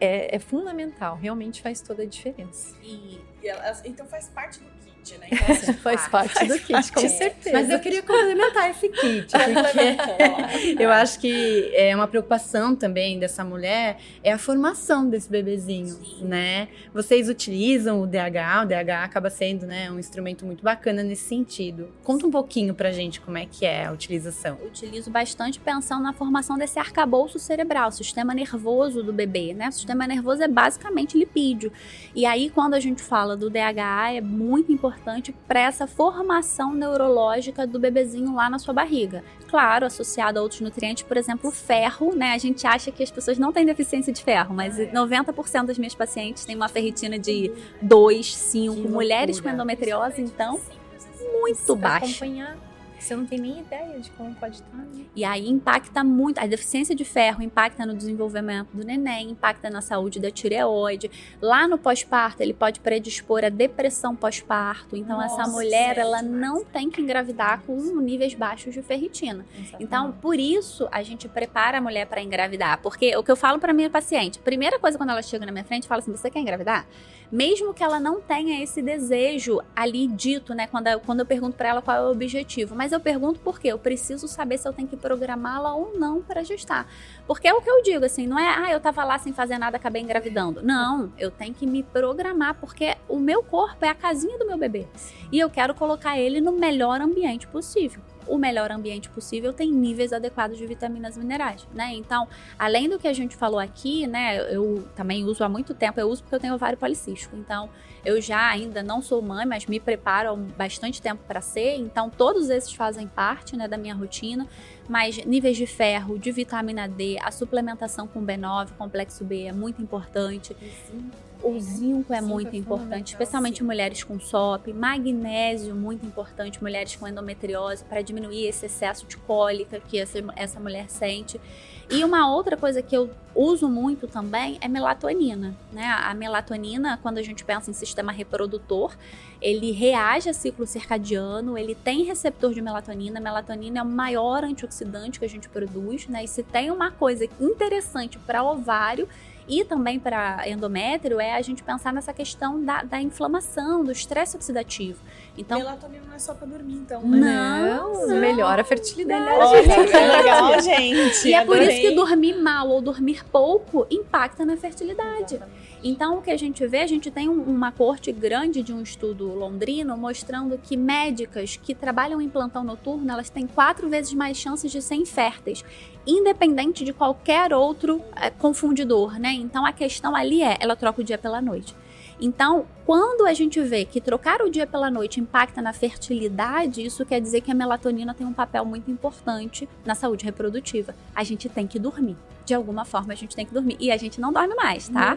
É, é fundamental, realmente faz toda a diferença. E, e elas- então faz parte do kit, né? Então, assim, Faz parte do kit, com parte. certeza. Mas eu queria complementar esse kit, porque eu acho que é uma preocupação também dessa mulher é a formação desse bebezinho, né? Vocês utilizam o DH, o DH acaba sendo, né, um instrumento muito bacana nesse sentido. Conta um pouquinho pra gente como é que é a utilização. Eu utilizo bastante pensando na formação desse arcabouço cerebral, sistema nervoso do bebê, né? O sistema nervoso é basicamente lipídio. E aí, quando a gente fala do DHA, é muito importante para essa formação neurológica do bebezinho lá na sua barriga. Claro, associado a outros nutrientes, por exemplo, o ferro, né? A gente acha que as pessoas não têm deficiência de ferro, mas 90% das minhas pacientes têm uma ferritina de 2, 5. Que Mulheres com endometriose, então, muito baixa. acompanhar. Você não tem nem ideia de como pode estar. né? E aí impacta muito, a deficiência de ferro impacta no desenvolvimento do neném, impacta na saúde da tireoide. Lá no pós-parto, ele pode predispor a depressão pós-parto. Então essa Nossa, mulher, sério ela demais. não tem que engravidar com níveis baixos de ferritina. Então, por isso a gente prepara a mulher para engravidar, porque o que eu falo para minha paciente, a primeira coisa quando ela chega na minha frente, fala assim: "Você quer engravidar?" Mesmo que ela não tenha esse desejo ali dito, né, quando eu, quando eu pergunto para ela qual é o objetivo, mas eu pergunto por quê? Eu preciso saber se eu tenho que programá-la ou não para gestar. Porque é o que eu digo assim, não é, ah, eu tava lá sem fazer nada, acabei engravidando. Não, eu tenho que me programar porque o meu corpo é a casinha do meu bebê. E eu quero colocar ele no melhor ambiente possível o melhor ambiente possível tem níveis adequados de vitaminas e minerais, né? Então, além do que a gente falou aqui, né, eu também uso há muito tempo, eu uso porque eu tenho ovário policístico. Então, eu já ainda não sou mãe, mas me preparo há bastante tempo para ser, então todos esses fazem parte, né, da minha rotina, mas níveis de ferro, de vitamina D, a suplementação com B9, complexo B é muito importante. O zinco é Zinco muito é importante, especialmente sim. mulheres com SOP, magnésio muito importante, mulheres com endometriose para diminuir esse excesso de cólica que essa, essa mulher sente. E uma outra coisa que eu uso muito também é melatonina, né? A melatonina, quando a gente pensa em sistema reprodutor, ele reage a ciclo circadiano, ele tem receptor de melatonina. A melatonina é o maior antioxidante que a gente produz, né? E se tem uma coisa interessante para ovário e também para endométrio é a gente pensar nessa questão da, da inflamação, do estresse oxidativo. Então, Melatonina não é só pra dormir, então, né? não, não. melhora a fertilidade. Olha, que legal, gente. E é por isso que dormir mal ou dormir pouco impacta na fertilidade. Então, o que a gente vê, a gente tem um- uma corte grande de um estudo londrino mostrando que médicas que trabalham em plantão noturno, elas têm quatro vezes mais chances de ser inférteis, independente de qualquer outro eh, confundidor, né? Então, a questão ali é, ela troca o dia pela noite. Então, quando a gente vê que trocar o dia pela noite impacta na fertilidade, isso quer dizer que a melatonina tem um papel muito importante na saúde reprodutiva. A gente tem que dormir. De alguma forma, a gente tem que dormir. E a gente não dorme mais, tá?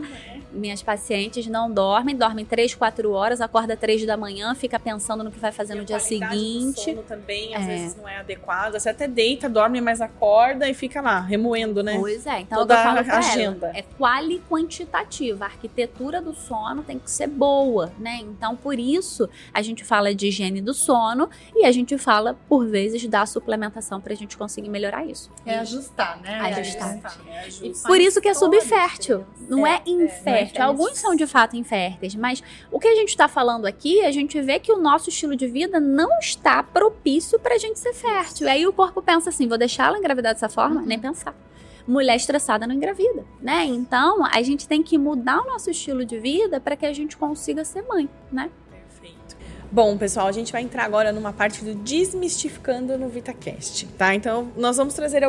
Minhas pacientes não dormem, dormem 3, 4 horas, acorda 3 da manhã, fica pensando no que vai fazer E no a dia seguinte. sono também, às É. vezes, não é adequada. Você até deita, dorme, mas acorda e fica lá, remoendo, né? Pois é, então Toda eu falo a pra agenda. ela, é quali quantitativa, a arquitetura do sono tem que ser boa, né? Então por isso a gente fala de higiene do sono e a gente fala por vezes da suplementação pra gente conseguir melhorar isso. É ajustar, né? Ajustar. É, justo. Por isso que é a subfértil, não é, É, infértil. é Alguns são de fato inférteis, mas o que a gente está falando aqui, a gente vê que o nosso estilo de vida não está propício pra gente ser fértil. Aí o corpo pensa assim, vou deixar ela engravidar dessa forma? Nem pensar. Mulher estressada não engravida, né? Então, a gente tem que mudar o nosso estilo de vida para que a gente consiga ser mãe, né? Perfeito. Bom, pessoal, a gente vai entrar agora numa parte do Desmistificando no VitaCast, tá? Então, nós vamos trazer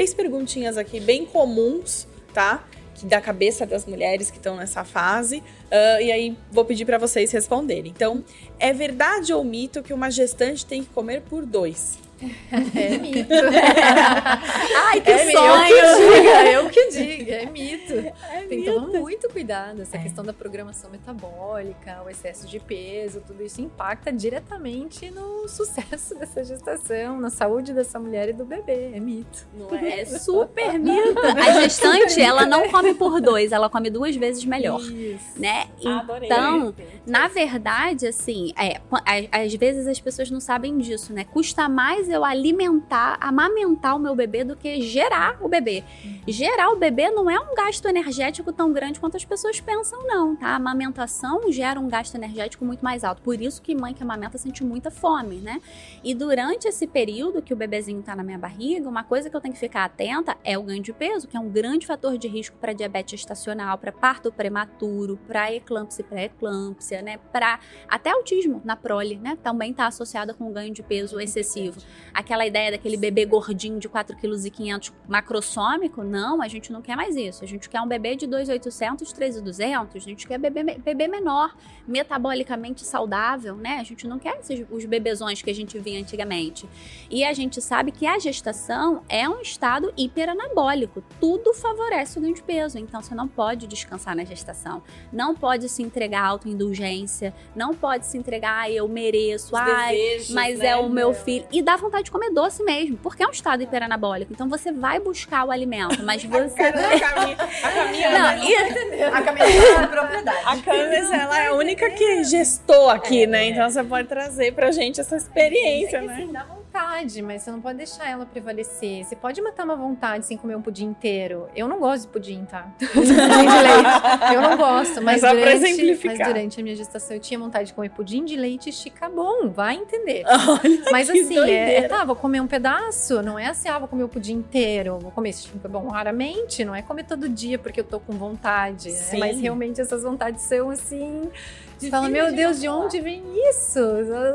três perguntinhas aqui bem comuns, tá? Que da cabeça das mulheres que estão nessa fase. ah, e aí, vou pedir para vocês responderem. Então, é verdade ou mito que uma gestante tem que comer por dois? É mito. Ai, que é mito. sonho! Eu que diga, eu que diga, é mito. Muito cuidado. Essa É. questão da programação metabólica, o excesso de peso, tudo isso impacta diretamente no sucesso dessa gestação, na saúde dessa mulher e do bebê. É mito. Não é? É super mito. A gestante, ela não come por dois, ela come duas vezes melhor, Isso. né? Adorei. Então, Na verdade, assim, é, às vezes as pessoas não sabem disso, né? Custa mais eu alimentar, amamentar o meu bebê do que gerar o bebê. Gerar o bebê não é um gasto energético tão grande quanto as pessoas pensam, não, tá? A amamentação gera um gasto energético muito mais alto. Por isso que mãe que amamenta sente muita fome, né? E durante esse período que o bebezinho tá na minha barriga, uma coisa que eu tenho que ficar atenta é o ganho de peso, que é um grande fator de risco para diabetes gestacional, para parto prematuro, para eclâmpsia e pré-eclâmpsia, né? Para até autismo na prole, né? Também tá associada com o ganho de peso excessivo. Aquela ideia daquele bebê gordinho de 4,5 kg macrossômico, não, a gente não quer mais isso. A gente quer um bebê de 2,800, 3,200, a gente quer bebê, bebê menor, metabolicamente saudável, né? A gente não quer esses, os bebezões que a gente via antigamente. E a gente sabe que a gestação é um estado hiperanabólico. Tudo favorece o ganho de peso. Então você não pode descansar na gestação. Não pode se entregar à autoindulgência. Não pode se entregar, ah, eu mereço. Os Ai, desejos, mas né? é o meu filho. E dá vontade de comer doce mesmo, porque é um estado hiperanabólico. Então você vai buscar o alimento, mas você. A Camila, a Camila, Não, A caminhada de propriedade. A Camis, ela é a única que gestou aqui, né? Então você pode trazer pra gente essa experiência, É que, né? assim, dá vontade, mas você não pode deixar ela prevalecer. Você pode matar uma vontade sem comer um pudim inteiro. Eu não gosto de pudim, tá? pudim de leite. Eu não gosto, mas, Mas durante, mas durante a minha gestação eu tinha vontade de comer pudim de leite e bom, vai entender. Olha, Mas assim, é, é, tá, vou comer um pedaço, não é assim, ah, vou comer o pudim inteiro, vou comer esse bom, raramente, não é comer todo dia porque eu tô com vontade, né? Mas realmente essas vontades são assim, você fala, meu Deus, de onde vem isso?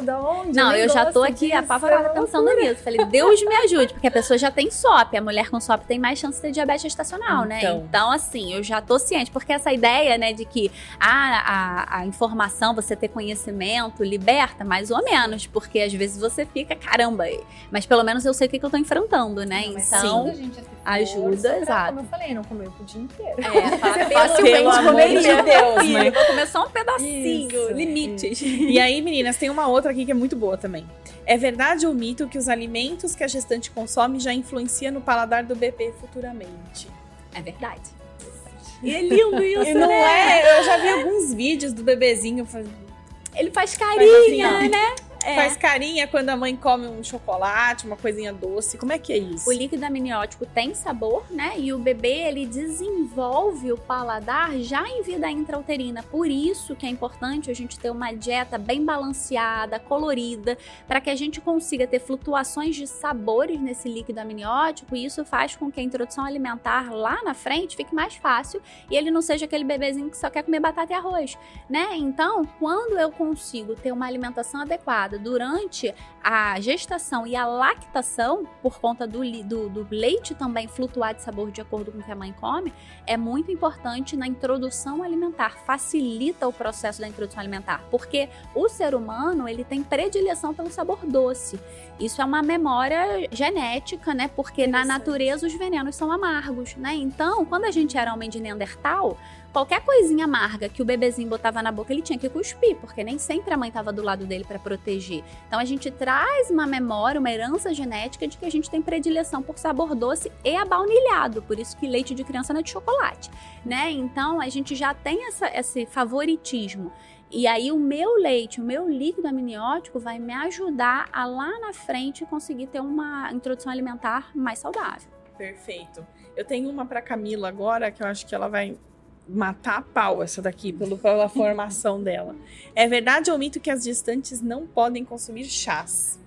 Da onde? Não, eu já tô aqui disso, apavorada é pensando nisso. Falei, Deus me ajude, porque a pessoa já tem SOP. A mulher com SOP tem mais chance de ter diabetes gestacional, né? Então. Então, assim, eu já tô ciente. Porque essa ideia, né, de que ah, a, a informação, você ter conhecimento, liberta, mais ou menos. Porque às vezes você fica, caramba, mas pelo menos eu sei o que, que eu tô enfrentando, né? Não, então. ajuda a gente a ter ajuda, pra, exato. Como eu falei, não comer o pudim inteiro. É, fala, Você pelo, facilmente amor comeria. de Deus, né? vou comer só um pedacinho, Isso, limites. E aí, meninas, tem uma outra aqui que é muito boa também. É verdade ou mito que os alimentos que a gestante consome já influenciam no paladar do bebê futuramente? É verdade. E é lindo isso, não né? é? Eu já vi alguns vídeos do bebezinho. faz- Ele faz Faz carinha, assim, ó. né? É. Faz carinha quando a mãe come um chocolate, uma coisinha doce. Como é que é isso? O líquido amniótico tem sabor, né? E o bebê ele desenvolve o paladar já em vida intrauterina. Por isso que é importante a gente ter uma dieta bem balanceada, colorida, para que a gente consiga ter flutuações de sabores nesse líquido amniótico. E isso faz com que a introdução alimentar lá na frente fique mais fácil e ele não seja aquele bebezinho que só quer comer batata e arroz, né? Então, quando eu consigo ter uma alimentação adequada durante a gestação e a lactação, por conta do, do, do, leite também flutuar de sabor de acordo com o que a mãe come, é muito importante na introdução alimentar, facilita o processo da introdução alimentar, porque o ser humano ele tem predileção pelo sabor doce. Isso é uma memória genética, né? Porque na natureza os venenos são amargos, né? Então, quando a gente era homem de Neandertal, qualquer coisinha amarga que o bebezinho botava na boca, ele tinha que cuspir, porque nem sempre a mãe estava do lado dele para proteger. Então a gente traz uma memória, uma herança genética de que a gente tem predileção por sabor doce e abaunilhado, por isso que leite de criança não é de chocolate, né? Então a gente já tem essa, esse favoritismo. E aí o meu leite, o meu líquido amniótico vai me ajudar a lá na frente conseguir ter uma introdução alimentar mais saudável. Perfeito. Eu tenho uma para Camila agora que eu acho que ela vai matar a pau essa daqui pelo, pela formação dela. É verdade ou mito que as gestantes não podem consumir chás?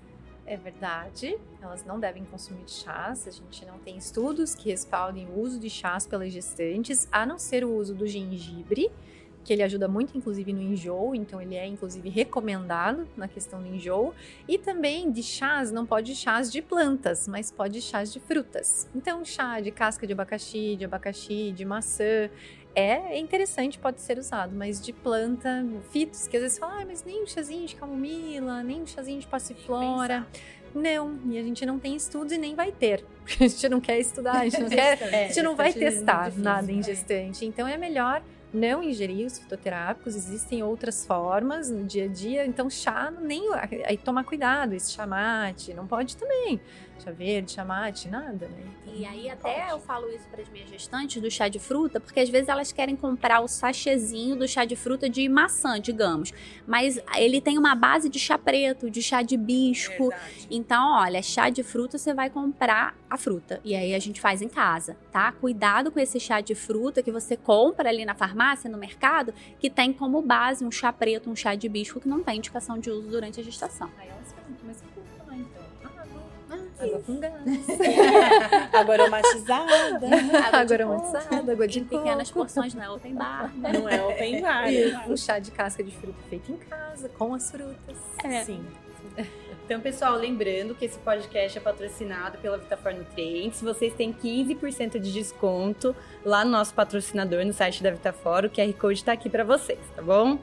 É verdade, elas não devem consumir chás. A gente não tem estudos que respaldem o uso de chás pelas gestantes, a não ser o uso do gengibre que ele ajuda muito, inclusive, no enjoo, então ele é, inclusive, recomendado na questão do enjoo. E também de chás, não pode chás de plantas, mas pode chás de frutas. Então, chá de casca de abacaxi, de abacaxi, de maçã, é interessante, pode ser usado, mas de planta, fitos, que às vezes falam, ah, mas nem um chazinho de camomila, nem um chazinho de passiflora. Não, e a gente não tem estudos e nem vai ter. Porque a gente não quer estudar, a gente não, quer, a gente não vai testar nada em gestante. Então é melhor não ingerir os fitoterápicos, existem outras formas no dia a dia, então chá nem aí tomar cuidado, esse chamate, não pode também chá verde, chamate, nada, né? Então, e aí até pode. eu falo isso para as minhas gestantes do chá de fruta, porque às vezes elas querem comprar o sachêzinho do chá de fruta de maçã, digamos, mas ele tem uma base de chá preto, de chá de bisco. Então, olha, chá de fruta você vai comprar a fruta e aí a gente faz em casa, tá? Cuidado com esse chá de fruta que você compra ali na farmácia, no mercado, que tem como base um chá preto, um chá de bisco que não tem indicação de uso durante a gestação. Aí Água com gás. água aromatizada. Água, água aromatizada, água de Em pequenas porções, não é open bar. Não é open bar. Um chá de casca de fruta feito em casa, com as frutas. É. Sim. Então, pessoal, lembrando que esse podcast é patrocinado pela Vitafor Nutrientes. Vocês têm 15% de desconto lá no nosso patrocinador, no site da Vitafor. O QR Code está aqui para vocês, tá bom?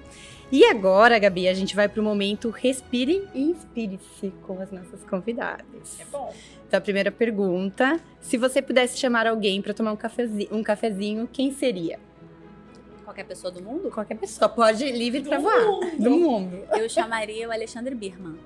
E agora, Gabi, a gente vai para o momento Respire e Inspire-se com as nossas convidadas. É bom. Então, a primeira pergunta: se você pudesse chamar alguém para tomar um cafezinho, um cafezinho, quem seria? Qualquer pessoa do mundo? Qualquer pessoa. Pode ir livre para voar. Mundo. Do mundo. Eu chamaria o Alexandre Birman.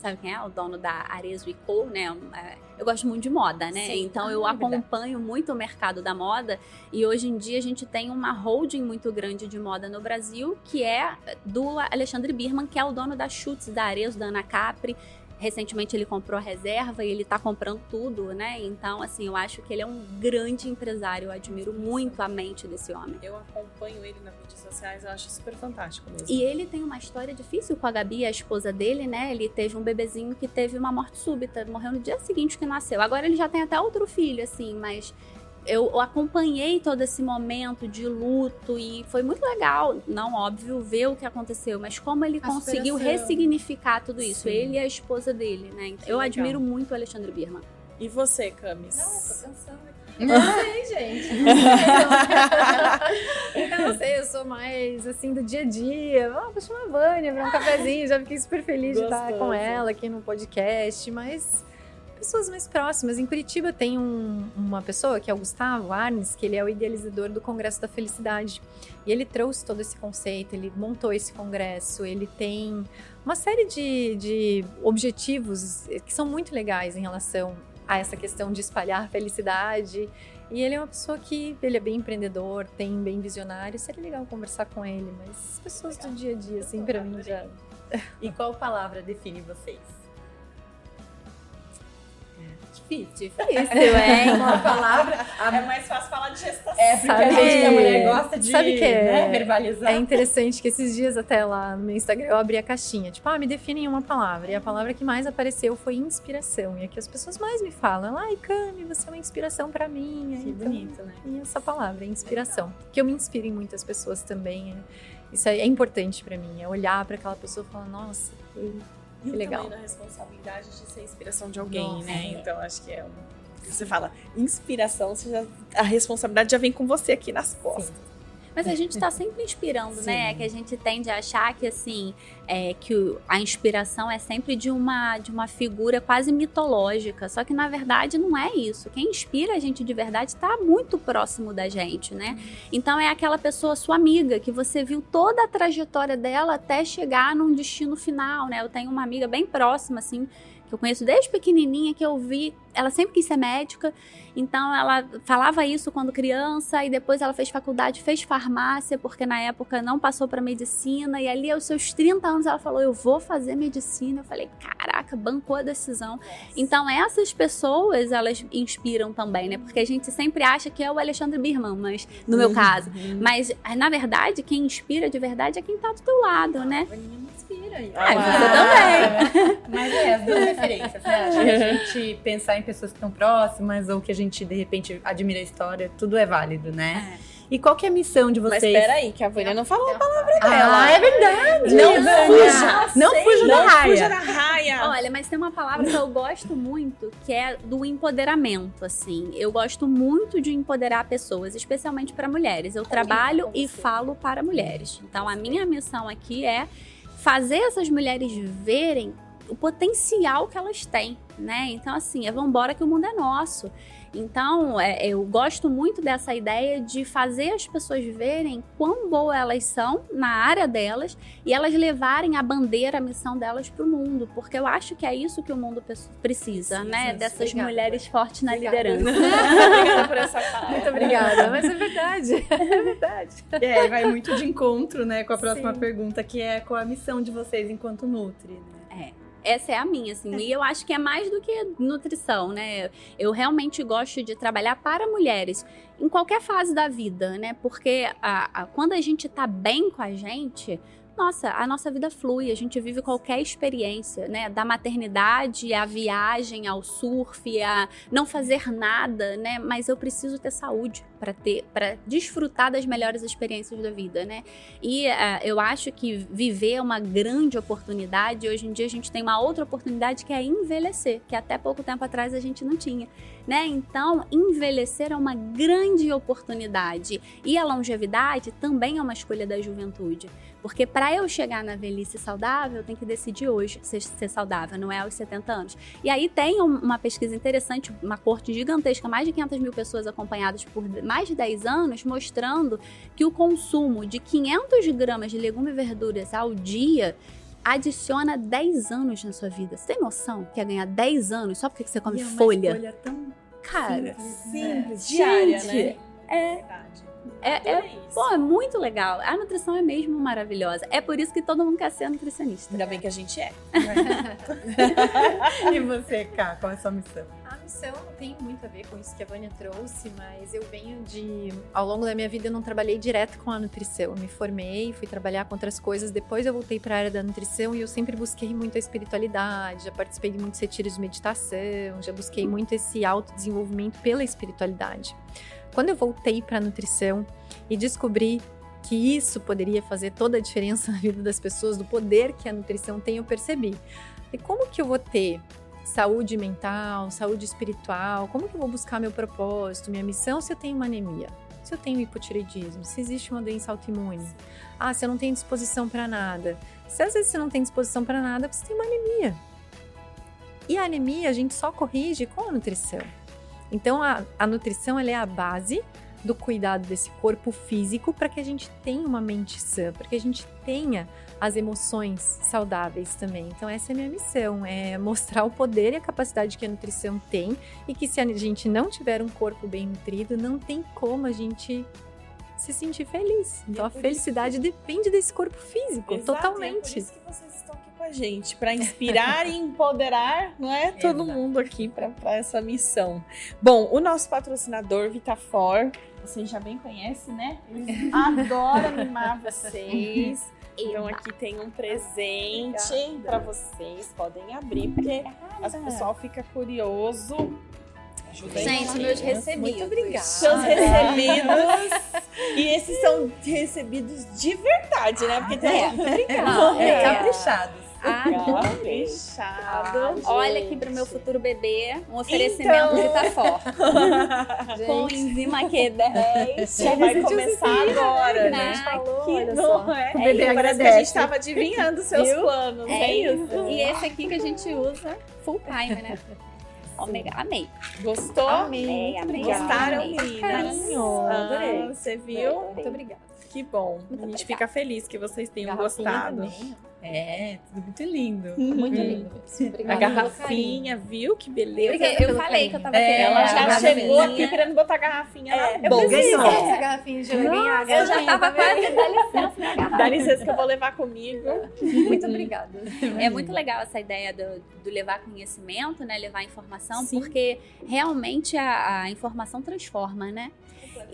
Sabe quem é? O dono da Arezzo Co, né? É, eu gosto muito de moda, né? Sim. Então eu ah, é acompanho muito o mercado da moda e hoje em dia a gente tem uma holding muito grande de moda no Brasil que é do Alexandre Birman, que é o dono da Schutz, da Arezzo, da Ana Capri. Recentemente ele comprou a reserva e ele tá comprando tudo, né? Então, assim, eu acho que ele é um grande empresário. Eu admiro muito a mente desse homem. Eu acompanho ele nas mídias sociais, eu acho super fantástico mesmo. E ele tem uma história difícil com a Gabi, a esposa dele, né? Ele teve um bebezinho que teve uma morte súbita, morreu no dia seguinte que nasceu. Agora ele já tem até outro filho, assim, mas eu acompanhei todo esse momento de luto e foi muito legal, não óbvio, ver o que aconteceu, mas como ele conseguiu ressignificar tudo isso, Sim. ele e a esposa dele, né? Então, eu legal. admiro muito o Alexandre Birman. E você, Camis? Não, eu tô pensando aqui. Não sei, gente. eu não sei, eu sou mais assim do dia a dia. Ah, vou chamar a Vânia pra um cafezinho, já fiquei super feliz Gostoso. de estar com ela aqui no podcast, mas pessoas mais próximas. Em Curitiba tem um, uma pessoa que é o Gustavo Arnes, que ele é o idealizador do Congresso da Felicidade. E ele trouxe todo esse conceito, ele montou esse congresso, ele tem uma série de, de objetivos que são muito legais em relação a essa questão de espalhar felicidade. E ele é uma pessoa que ele é bem empreendedor, tem bem visionário. Seria legal conversar com ele, mas as pessoas legal. do dia a dia, assim, para mim já E qual palavra define vocês? Difícil, hein? Uma palavra. É mais fácil falar de gestação. É porque a Sabe- gente, a mulher gosta de Sabe que é- né, verbalizar. É interessante que esses dias até lá no meu Instagram eu abri a caixinha, tipo, ah, me define em uma palavra. E a palavra que mais apareceu foi inspiração. E aqui as pessoas mais me falam, ai, Cami, você é uma inspiração pra mim. Que Então, bonito, né? E essa palavra, inspiração. Que eu me inspiro em muitas pessoas também. é- Isso é importante pra mim, é olhar pra aquela pessoa e falar, nossa, que E Que legal. da responsabilidade de ser inspiração de alguém, Nossa, né? é. Então acho que é um. Você fala inspiração, você já- a responsabilidade já vem com você aqui nas costas. Mas a gente tá sempre inspirando, né? Sim. Que a gente tende a achar que, assim, é, que a inspiração é sempre de uma, de uma figura quase mitológica. Só que, na verdade, não é isso. Quem inspira a gente de verdade tá muito próximo da gente, né? Então, é aquela pessoa, sua amiga, que você viu toda a trajetória dela até chegar num destino final, né? Eu tenho uma amiga bem próxima, assim, que eu conheço desde pequenininha, que eu vi... Ela sempre quis ser médica, então ela falava isso quando criança e depois ela fez faculdade, fez farmácia, porque na época não passou para medicina e ali aos seus 30 anos ela falou: "Eu vou fazer medicina". Eu falei: "Caraca, bancou a decisão". Então essas pessoas, elas inspiram também, né? Porque a gente sempre acha que é o Alexandre Birman, mas no meu caso, mas na verdade quem inspira de verdade é quem tá do teu lado, né? A Aninha me inspira aí. Ah, você também. Mas é, as duas referências, né? A gente pensar em pessoas que estão próximas ou que a gente, de repente, admira a história, tudo é válido, né? E qual que é a missão de Mas vocês? peraí, que a Vânia não falou. Ah, é verdade! Não fuja! Não fuja da Não raia! fuja da raia! Olha, mas tem uma palavra que eu gosto muito, que é do empoderamento, assim. Eu gosto muito de empoderar pessoas, especialmente para mulheres. Eu trabalho e falo para mulheres. Então, a minha missão aqui é fazer essas mulheres verem o potencial que elas têm, né? Então, assim, é vambora que o mundo é nosso. Então, é, eu gosto muito dessa ideia de fazer as pessoas verem quão boas elas são na área delas e elas levarem a bandeira, a missão delas para o mundo, porque eu acho que é isso que o mundo precisa, Sim, né? sim, Dessas obrigada. mulheres fortes na Obrigada. liderança. Obrigada por essa fala. Muito obrigada, mas é verdade, é verdade. É, vai muito de encontro, né, com a próxima Sim. pergunta, que é qual a missão de vocês enquanto Nutri, né? Essa é a minha, assim. E eu acho que é mais do que nutrição, né? Eu realmente gosto de trabalhar para mulheres em qualquer fase da vida, né? Porque a- a- quando a gente tá bem com a gente, nossa, a nossa vida flui, a gente vive qualquer experiência, né? Da maternidade, à viagem, ao surf, a não fazer nada, né? Mas eu preciso ter saúde para ter, para desfrutar das melhores experiências da vida, né? E ah, eu acho que viver é uma grande oportunidade. Hoje em dia a gente tem uma outra oportunidade que é envelhecer, que até pouco tempo atrás a gente não tinha, né? Então, envelhecer é uma grande oportunidade. E a longevidade também é uma escolha da juventude. Porque para eu chegar na velhice saudável, eu tenho que decidir hoje ser, ser saudável, não é aos 70 anos. E aí tem um- uma pesquisa interessante, uma corte gigantesca, mais de 500 mil pessoas acompanhadas por mais de 10 anos, mostrando que o consumo de 500 gramas de legumes e verduras ao dia adiciona 10 anos na sua vida. Você tem noção que é ganhar 10 anos só porque você come E é uma folha? tão Cara, Simples, Gente, diária, né? é, Verdade. É, é, isso. pô, é muito legal. A nutrição é mesmo maravilhosa. É por isso que todo mundo quer ser nutricionista. Ainda bem que a gente é. E você, Cá, qual é a sua missão? A missão tem muito a ver com isso que a Vânia trouxe, mas eu venho de. Ao longo da minha vida, eu não trabalhei direto com a nutrição. Eu me formei, fui trabalhar com outras coisas. Depois, eu voltei para a área da nutrição e eu sempre busquei muito a espiritualidade. Já participei de muitos retiros de meditação, já busquei muito esse autodesenvolvimento pela espiritualidade. Quando eu voltei para nutrição e descobri que isso poderia fazer toda a diferença na vida das pessoas, do poder que a nutrição tem, eu percebi. E como que eu vou ter saúde mental, saúde espiritual, como que eu vou buscar meu propósito, minha missão se eu tenho uma anemia? Se eu tenho hipotireoidismo, se existe uma doença autoimune. Ah, se eu não tenho disposição para nada. Se às vezes você não tem disposição para nada, você tem uma anemia. E a anemia a gente só corrige com a nutrição. Então a, a nutrição ela é a base do cuidado desse corpo físico para que a gente tenha uma mente sã, para que a gente tenha as emoções saudáveis também. Então essa é a minha missão, é mostrar o poder e a capacidade que a nutrição tem e que se a gente não tiver um corpo bem nutrido, não tem como a gente se sentir feliz. Então a felicidade depende desse corpo físico, Exato, e É por totalmente. isso que vocês estão com a gente, para inspirar e empoderar, não é? Todo Exato. mundo aqui para essa missão. Bom, o nosso patrocinador Vitafor, vocês já bem conhecem, né? Eles adoram mimar vocês. Então aqui tem um presente para vocês, podem abrir porque as pessoal fica curioso. Gente, meus recebidos. Muito obrigada. Seus recebidos. e esses são recebidos de verdade, né? Porque tem Não, É, é. caprichados. Ah, Caprichado. Olha aqui pro meu futuro bebê, um oferecimento Então. Vitafor. Com enzima Q10. Já vai começar agora, né? né? falou, Que olha não só. é? O bebê É, que a agradece. gente estava adivinhando seus Viu? planos. É hein? isso. E esse aqui que a gente usa full time, né? Ômega, amei. Gostou? Amei, amei. Gostaram, amei. meninas? Carinho, Ah, adorei. Você viu? Muito obrigada. Que bom. Muito a gente obrigada. fica feliz que vocês tenham Garrafinha gostado. também, ó. É, tudo muito lindo. Muito Uhum. lindo. A Obrigada pelo garrafinha, viu? Que beleza. Porque eu falei que eu tava É, querendo. Ela a já chegou aqui querendo botar a garrafinha É, na eu preciso. Ganhou. Essa garrafinha de água. Eu já tava quase, dá licença, minha garrafa. Dá licença que eu vou levar comigo. Muito obrigada. É muito legal essa ideia do, do levar conhecimento, né? Levar informação, Sim. porque realmente a, a informação transforma, né?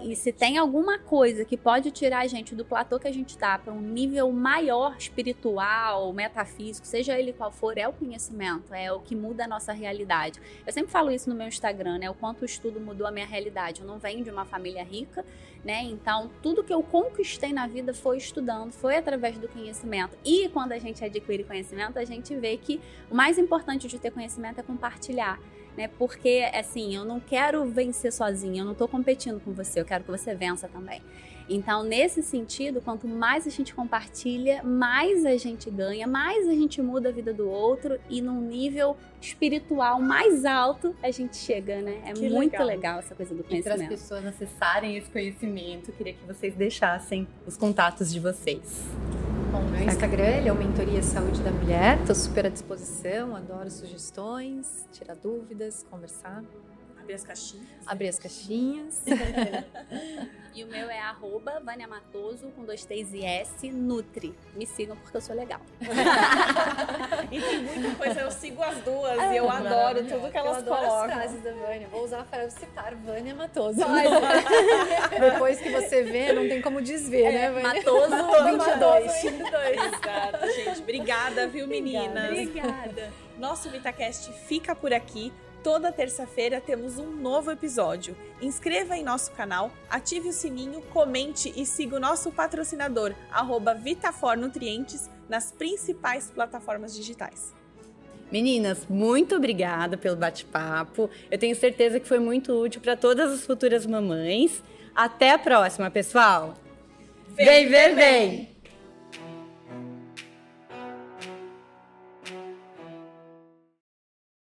E se tem alguma coisa que pode tirar a gente do platô que a gente tá para um nível maior espiritual, metafísico, seja ele qual for, é o conhecimento, é o que muda a nossa realidade. Eu sempre falo isso no meu Instagram, né? O quanto o estudo mudou a minha realidade. Eu não venho de uma família rica, né? Então, tudo que eu conquistei na vida foi estudando, foi através do conhecimento. E quando a gente adquire conhecimento, a gente vê que o mais importante de ter conhecimento é compartilhar. Né? Porque, assim, eu não quero vencer sozinha, eu não tô competindo com você, eu quero que você vença também. Então, nesse sentido, quanto mais a gente compartilha, mais a gente ganha, mais a gente muda a vida do outro e num nível espiritual mais alto a gente chega, né? É Que muito legal. legal. essa coisa do E para as conhecimento. pessoas acessarem esse conhecimento, eu queria que vocês deixassem os contatos de vocês. Bom, meu Instagram ele é o Mentoria Saúde da Mulher. Estou super à disposição, adoro sugestões, tirar dúvidas, conversar, Abrir as caixinhas. abrir as caixinhas. E o meu é arroba Vânia Matoso, com dois T's e S, Nutri. Me sigam porque eu sou legal. E tem muita coisa, eu sigo as duas e eu adoro tudo que eu elas adoro colocam. as frases da Vânia. Vou usar para citar Vânia Matoso. Depois que você vê, não tem como desver, né, Vânia? Matoso 22. 22. Exato, gente. Obrigada, viu, meninas? Obrigada. Nosso VitaCast fica por aqui. Toda terça-feira temos um novo episódio. Inscreva em nosso canal, ative o sininho, comente e siga o nosso patrocinador, arroba Vitafor Nutrientes, nas principais plataformas digitais. Meninas, muito obrigada pelo bate-papo. Eu tenho certeza que foi muito útil para todas as futuras mamães. Até a próxima, pessoal. Vem ver bem!